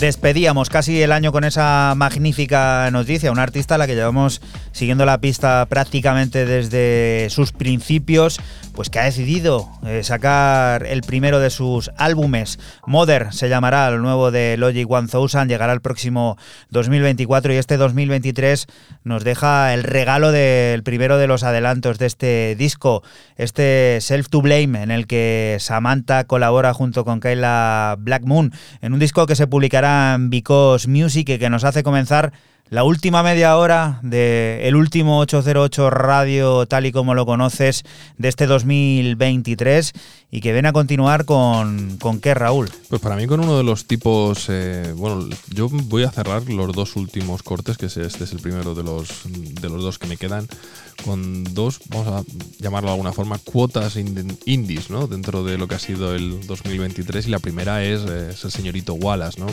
desde Despedíamos casi el año con esa magnífica noticia, una artista a la que llevamos siguiendo la pista prácticamente desde sus principios, pues que ha decidido eh, sacar el primero de sus álbumes. Mother se llamará, el nuevo de Logic 1000, llegará el próximo 2024 y este 2023 nos deja el regalo del primero de los adelantos de este disco, este Self to Blame, en el que Samantha colabora junto con Kayla Black Moon, en un disco que se publicará Because Music que nos hace comenzar la última media hora del el último 808 Radio tal y como lo conoces de este 2023 y que ven a continuar con, con qué Raúl. Pues para mí con uno de los tipos, eh, bueno, yo voy a cerrar los dos últimos cortes, que es- este es el primero de los, de los dos que me quedan, con dos, vamos a llamarlo de alguna forma, cuotas ind- indies, ¿no? Dentro de lo que ha sido el 2023 y la primera es, eh, es el señorito Wallace, ¿no?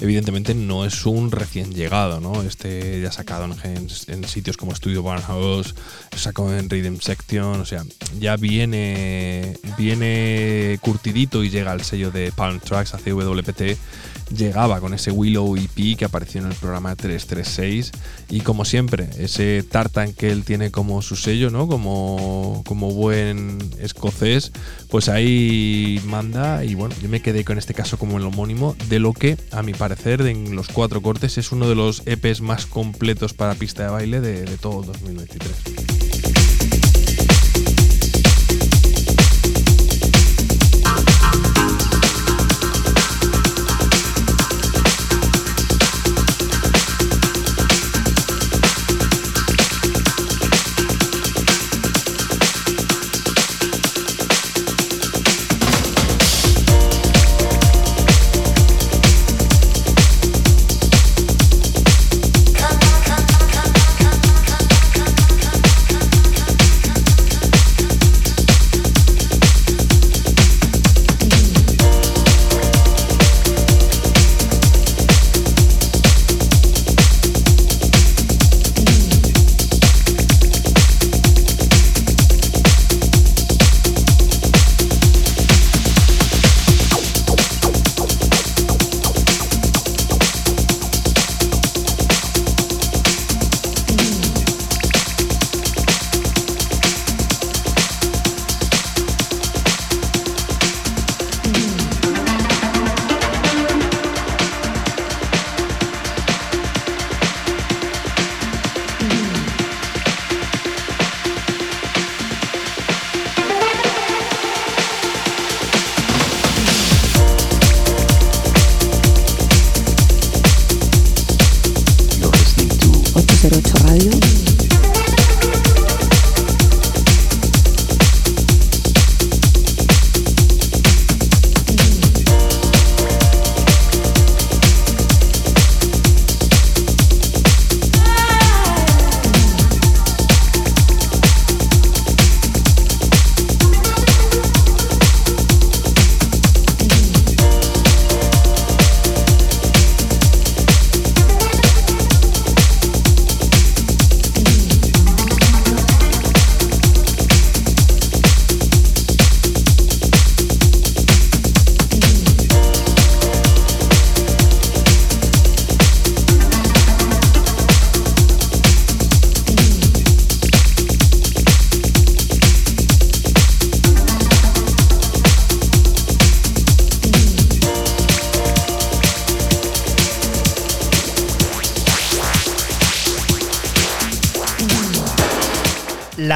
Evidentemente no es un recién llegado, ¿no? Este ya sacado en, sitios como Studio Barnhouse, sacó en Rhythm Section, o sea, ya viene, viene curtidito y llega al sello de Palm Tracks a CWPT. Llegaba con ese Willow EP que apareció en el programa 336 y como siempre, ese tartan que él tiene como su sello, ¿no? Como, como buen escocés, pues ahí manda y bueno, yo me quedé con este caso como el homónimo de lo que, a mi parecer, en los cuatro cortes es uno de los EPs más completos para pista de baile de, todo el 2023.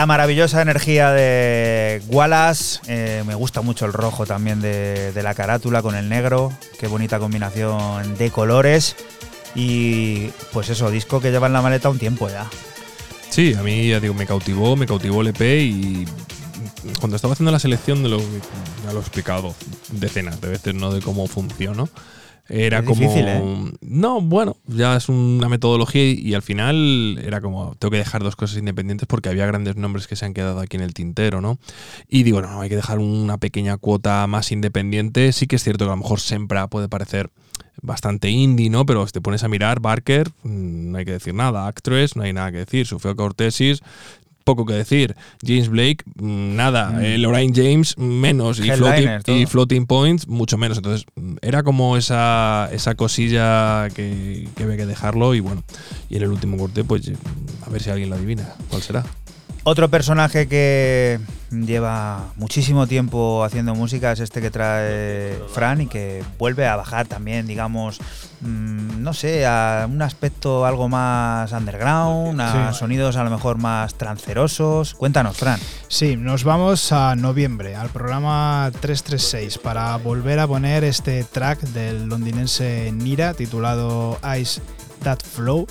La maravillosa energía de Wallace. eh, me gusta mucho el rojo también de, la carátula con el negro. Qué bonita combinación de colores. Y pues eso, disco que lleva en la maleta un tiempo ya. Sí, a mí ya digo, me cautivó, me cautivó el EP y cuando estaba haciendo la selección de lo ya lo he explicado decenas de veces, ¿no? De cómo funcionó. Era Es como. difícil, ¿eh? No, bueno, ya es una metodología y, y al final era como. Tengo que dejar dos cosas independientes porque había grandes nombres que se han quedado aquí en el tintero, ¿no? Y digo, no, hay que dejar una pequeña cuota más independiente. Sí que es cierto que a lo mejor Sempra puede parecer bastante indie, ¿no? Pero si te pones a mirar, Barker, mm, no hay que decir nada. Actress, no hay nada que decir. Sofía Cortesis, poco que decir. James Blake, mm, nada. Eh, Lorraine James, menos. Y. Floating Points, mucho menos. Entonces, mm, era como esa, esa cosilla que, que había que dejarlo. Y bueno, y en el último corte, pues mm, a ver si alguien lo adivina. ¿Cuál será? Otro personaje que lleva muchísimo tiempo haciendo música es este que trae Fran y que vuelve a bajar también, digamos, mm, no sé, a un aspecto algo más underground, a Sí. sonidos a lo mejor más trancerosos. Cuéntanos, Fran. Sí, nos vamos a noviembre, al programa 336, para volver a poner este track del londinense Nira titulado Ice That Flow,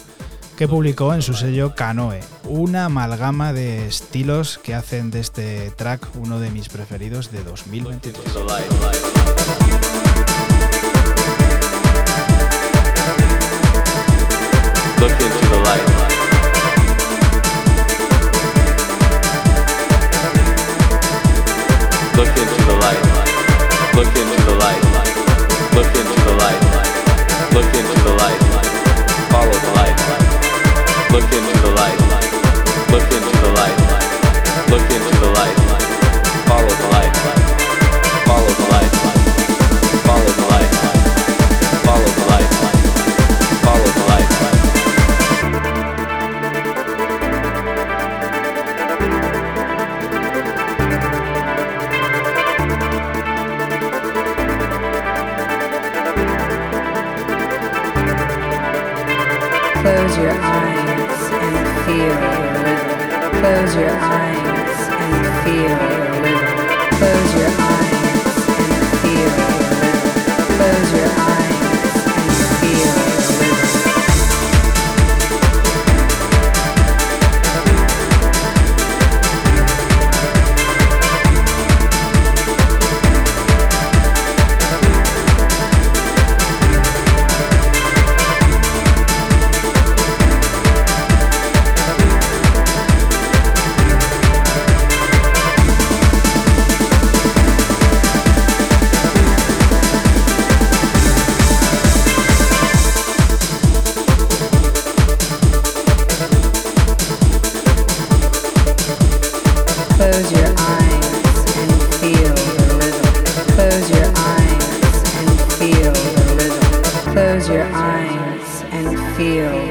que publicó en su sello Canoe. Una amalgama de estilos que hacen de este track uno de mis preferidos de 2023.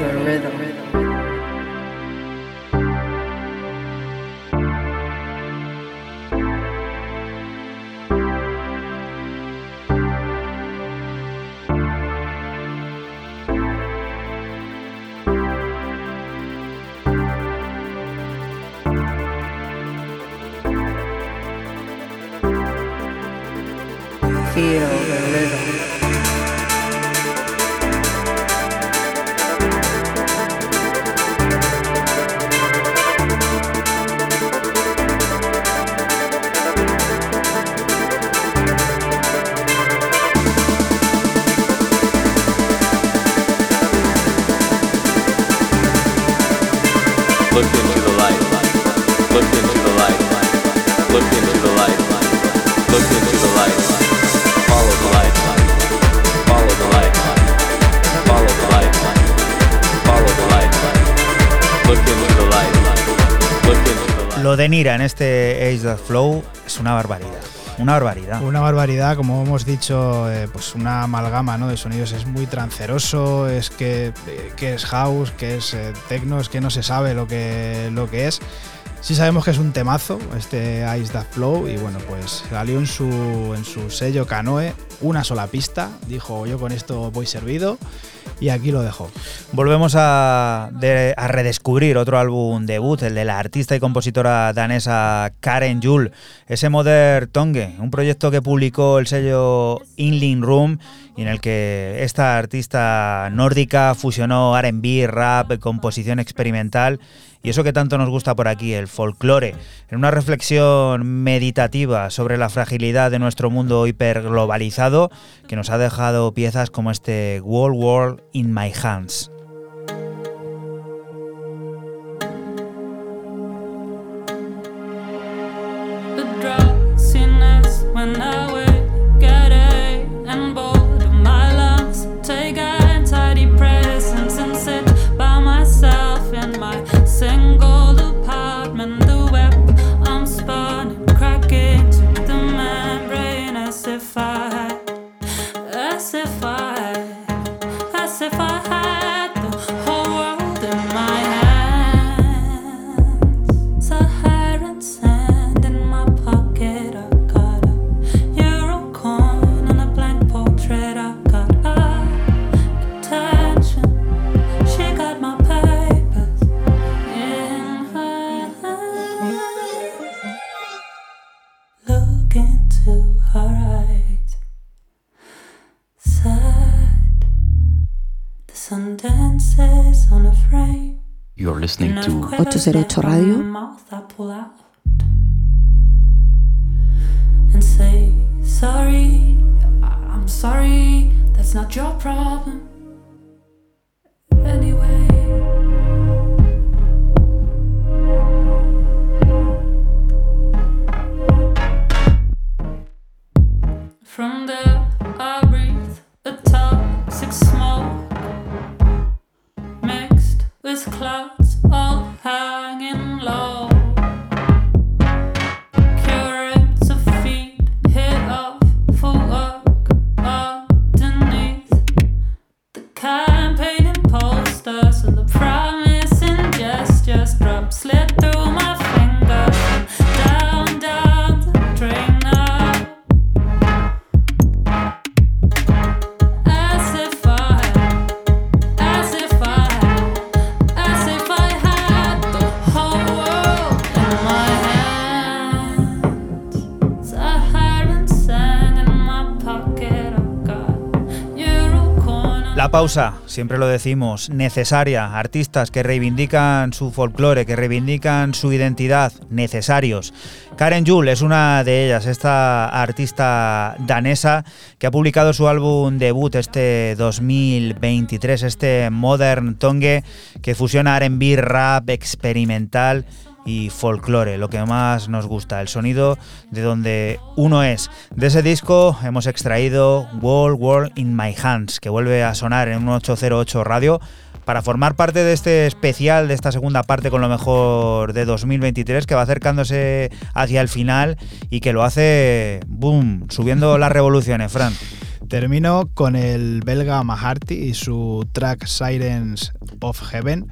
Feel the rhythm. Nira en este Ace That Flow es una barbaridad. Una barbaridad. Una barbaridad, como hemos dicho, eh, pues una amalgama de sonidos. Es muy tranceroso, es que, eh, que es house, que es eh, techno, es que no se sabe lo que, lo que es. Sí sabemos que es un temazo, este Ice That Flow, y bueno, pues salió en su, en su sello Canoe, una sola pista, dijo yo con esto voy servido, y aquí lo dejó. Volvemos a, de- a redescubrir otro álbum debut, el de la artista y compositora danesa Karen Juhl, ese Modern Tongue, un proyecto que publicó el sello Inling Room y en el que esta artista nórdica fusionó RB, rap, composición experimental y eso que tanto nos gusta por aquí, el folclore, en una reflexión meditativa sobre la fragilidad de nuestro mundo hiperglobalizado que nos ha dejado piezas como este World World in My Hands. You're listening to 808 Radio. my mouth, I pull out and say sorry. I- I'm sorry. That's not your problem. Anyway. From there, I breathe a toxic smoke mixed with clouds all hanging low. Pausa, siempre lo decimos, necesaria. Artistas que reivindican su folclore, que reivindican su identidad, necesarios. Karen Juhl es una de ellas, esta artista danesa que ha publicado su álbum debut este 2023, este Modern Tongue, que fusiona RB, rap, experimental y folclore, lo que más nos gusta, el sonido de donde uno es. De ese disco hemos extraído World World in My Hands, que vuelve a sonar en un 808 radio para formar parte de este especial, de esta segunda parte con lo mejor de 2023, que va acercándose hacia el final y que lo hace, boom, subiendo [laughs] las revoluciones, Fran. Termino con el belga Maharty y su track Sirens of Heaven,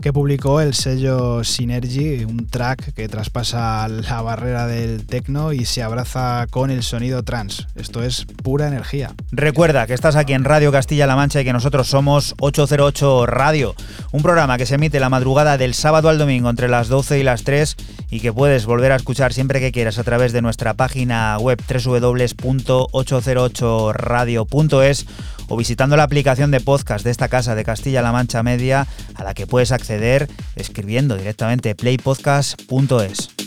que publicó el sello Synergy, un track que traspasa la barrera del techno y se abraza con el sonido trans. Esto es pura energía. Recuerda que estás aquí en Radio Castilla-La Mancha y que nosotros somos 808 Radio, un programa que se emite la madrugada del sábado al domingo entre las 12 y las 3 y que puedes volver a escuchar siempre que quieras a través de nuestra página web www.808radio.es o visitando la aplicación de podcast de esta casa de Castilla-La Mancha Media a la que puedes acceder escribiendo directamente playpodcast.es.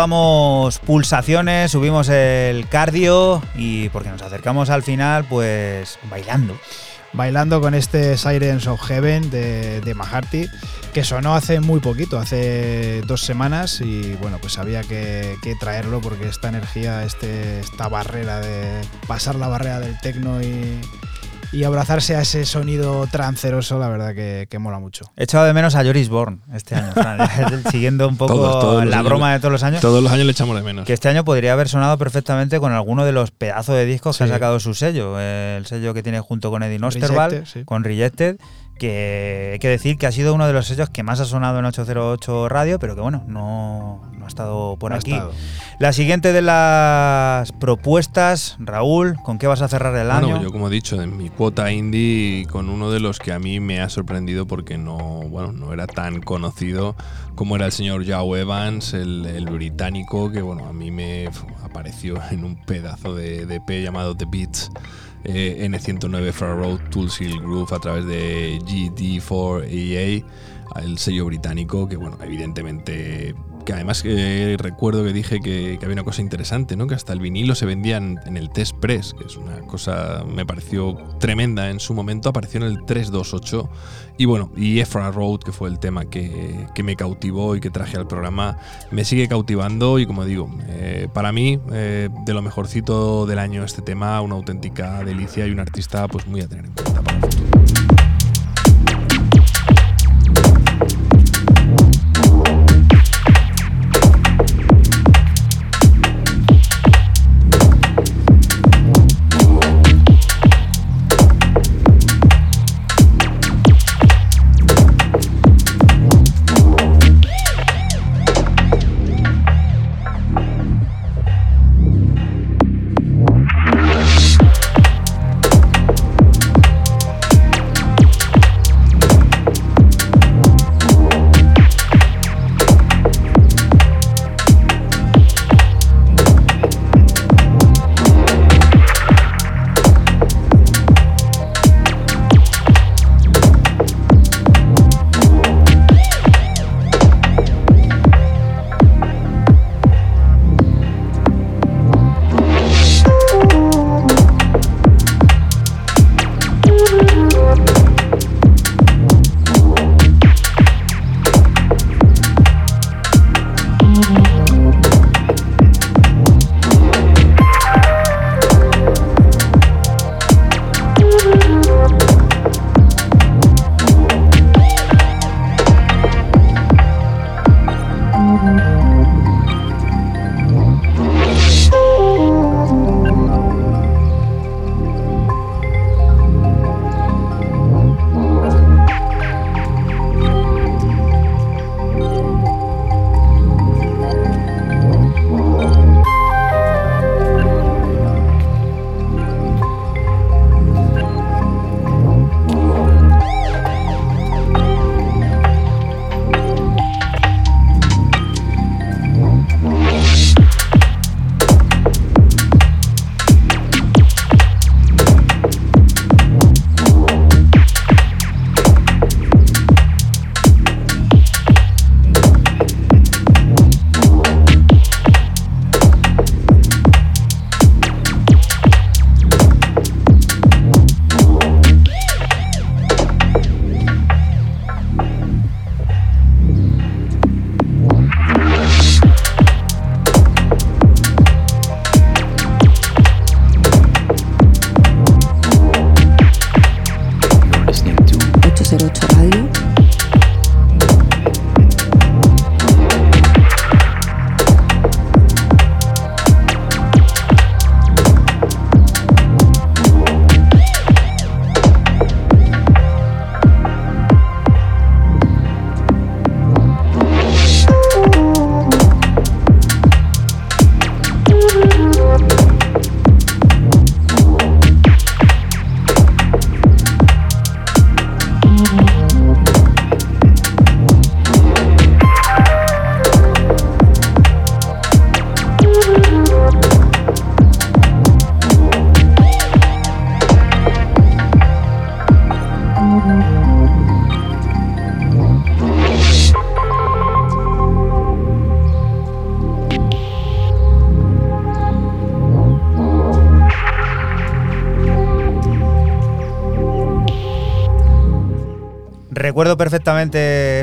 elevamos pulsaciones, subimos el cardio y porque nos acercamos al final, pues bailando. bailando con este Sirens of Heaven de, de Maharty, que sonó hace muy poquito, hace dos semanas, y bueno, pues había que, traerlo porque esta energía, este, esta barrera de pasar la barrera del tecno y, y abrazarse a ese sonido tranceroso, la verdad que, que mola mucho. He echado de menos a Joris Born este año, [laughs] [laughs] siguiendo un poco Todos, todos los la broma de todos los años. Todos los años le echamos de menos. Que este año podría haber sonado perfectamente con alguno de los pedazos de discos que ha sacado su sello. El sello que tiene junto con Eddie Nosterval, sí. con Rejected, que hay que decir que ha sido uno de los sellos que más ha sonado en 808 Radio, pero que bueno, no, no ha estado por No aquí. estado. La siguiente de las propuestas, Raúl, ¿con qué vas a cerrar el Bueno, año? yo como he dicho, en mi cuota indie con uno de los que a mí me ha sorprendido porque no, bueno, no era tan conocido como era el señor Joe Evans, el, el británico, que bueno, a mí me apareció en un pedazo de, de EP llamado The Beats. Eh, N109 Far Road Tools Hill Groove a través de GD4EA, el sello británico, que bueno, evidentemente que además eh, recuerdo que dije que, había una cosa interesante, ¿no? Que hasta el vinilo se vendía en, el Test Press, que es una cosa, me pareció tremenda en su momento, apareció en el 328. Y bueno, y Efra Road, que fue el tema que, que me cautivó y que traje al programa, me sigue cautivando y como digo, eh, para mí, eh, de lo mejorcito del año este tema, una auténtica delicia y un artista pues muy a tener en cuenta.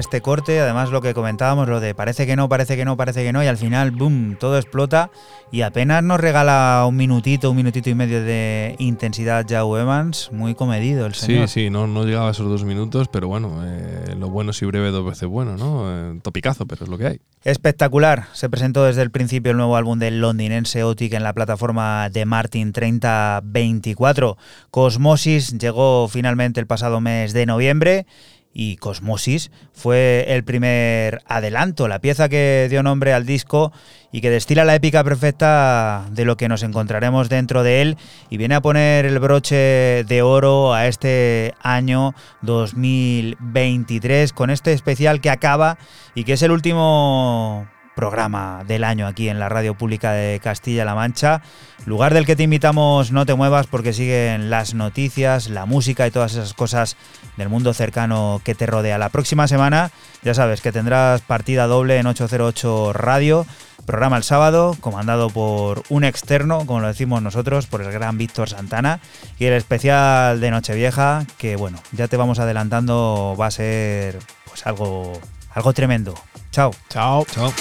Este corte, además lo que comentábamos, lo de parece que no, parece que no, parece que no, y al final, boom, todo explota y apenas nos regala un minutito, un minutito y medio de intensidad Joe Evans, muy comedido el señor. Sí, sí, no, no llegaba a esos dos minutos, pero bueno, eh, lo bueno si breve dos veces bueno, ¿no? Eh, topicazo, pero es lo que hay. Espectacular, se presentó desde el principio el nuevo álbum del londinense Otic en la plataforma de Martin 3024. Cosmosis llegó finalmente el pasado mes de noviembre y Cosmosis fue el primer adelanto, la pieza que dio nombre al disco y que destila la épica perfecta de lo que nos encontraremos dentro de él y viene a poner el broche de oro a este año 2023 con este especial que acaba y que es el último programa del año aquí en la radio pública de Castilla-La Mancha, lugar del que te invitamos no te muevas porque siguen las noticias, la música y todas esas cosas del mundo cercano que te rodea. La próxima semana ya sabes que tendrás partida doble en 808 Radio, programa el sábado, comandado por un externo, como lo decimos nosotros, por el gran Víctor Santana, y el especial de Nochevieja, que bueno, ya te vamos adelantando, va a ser pues algo, algo tremendo. Chao. Chao. Chao.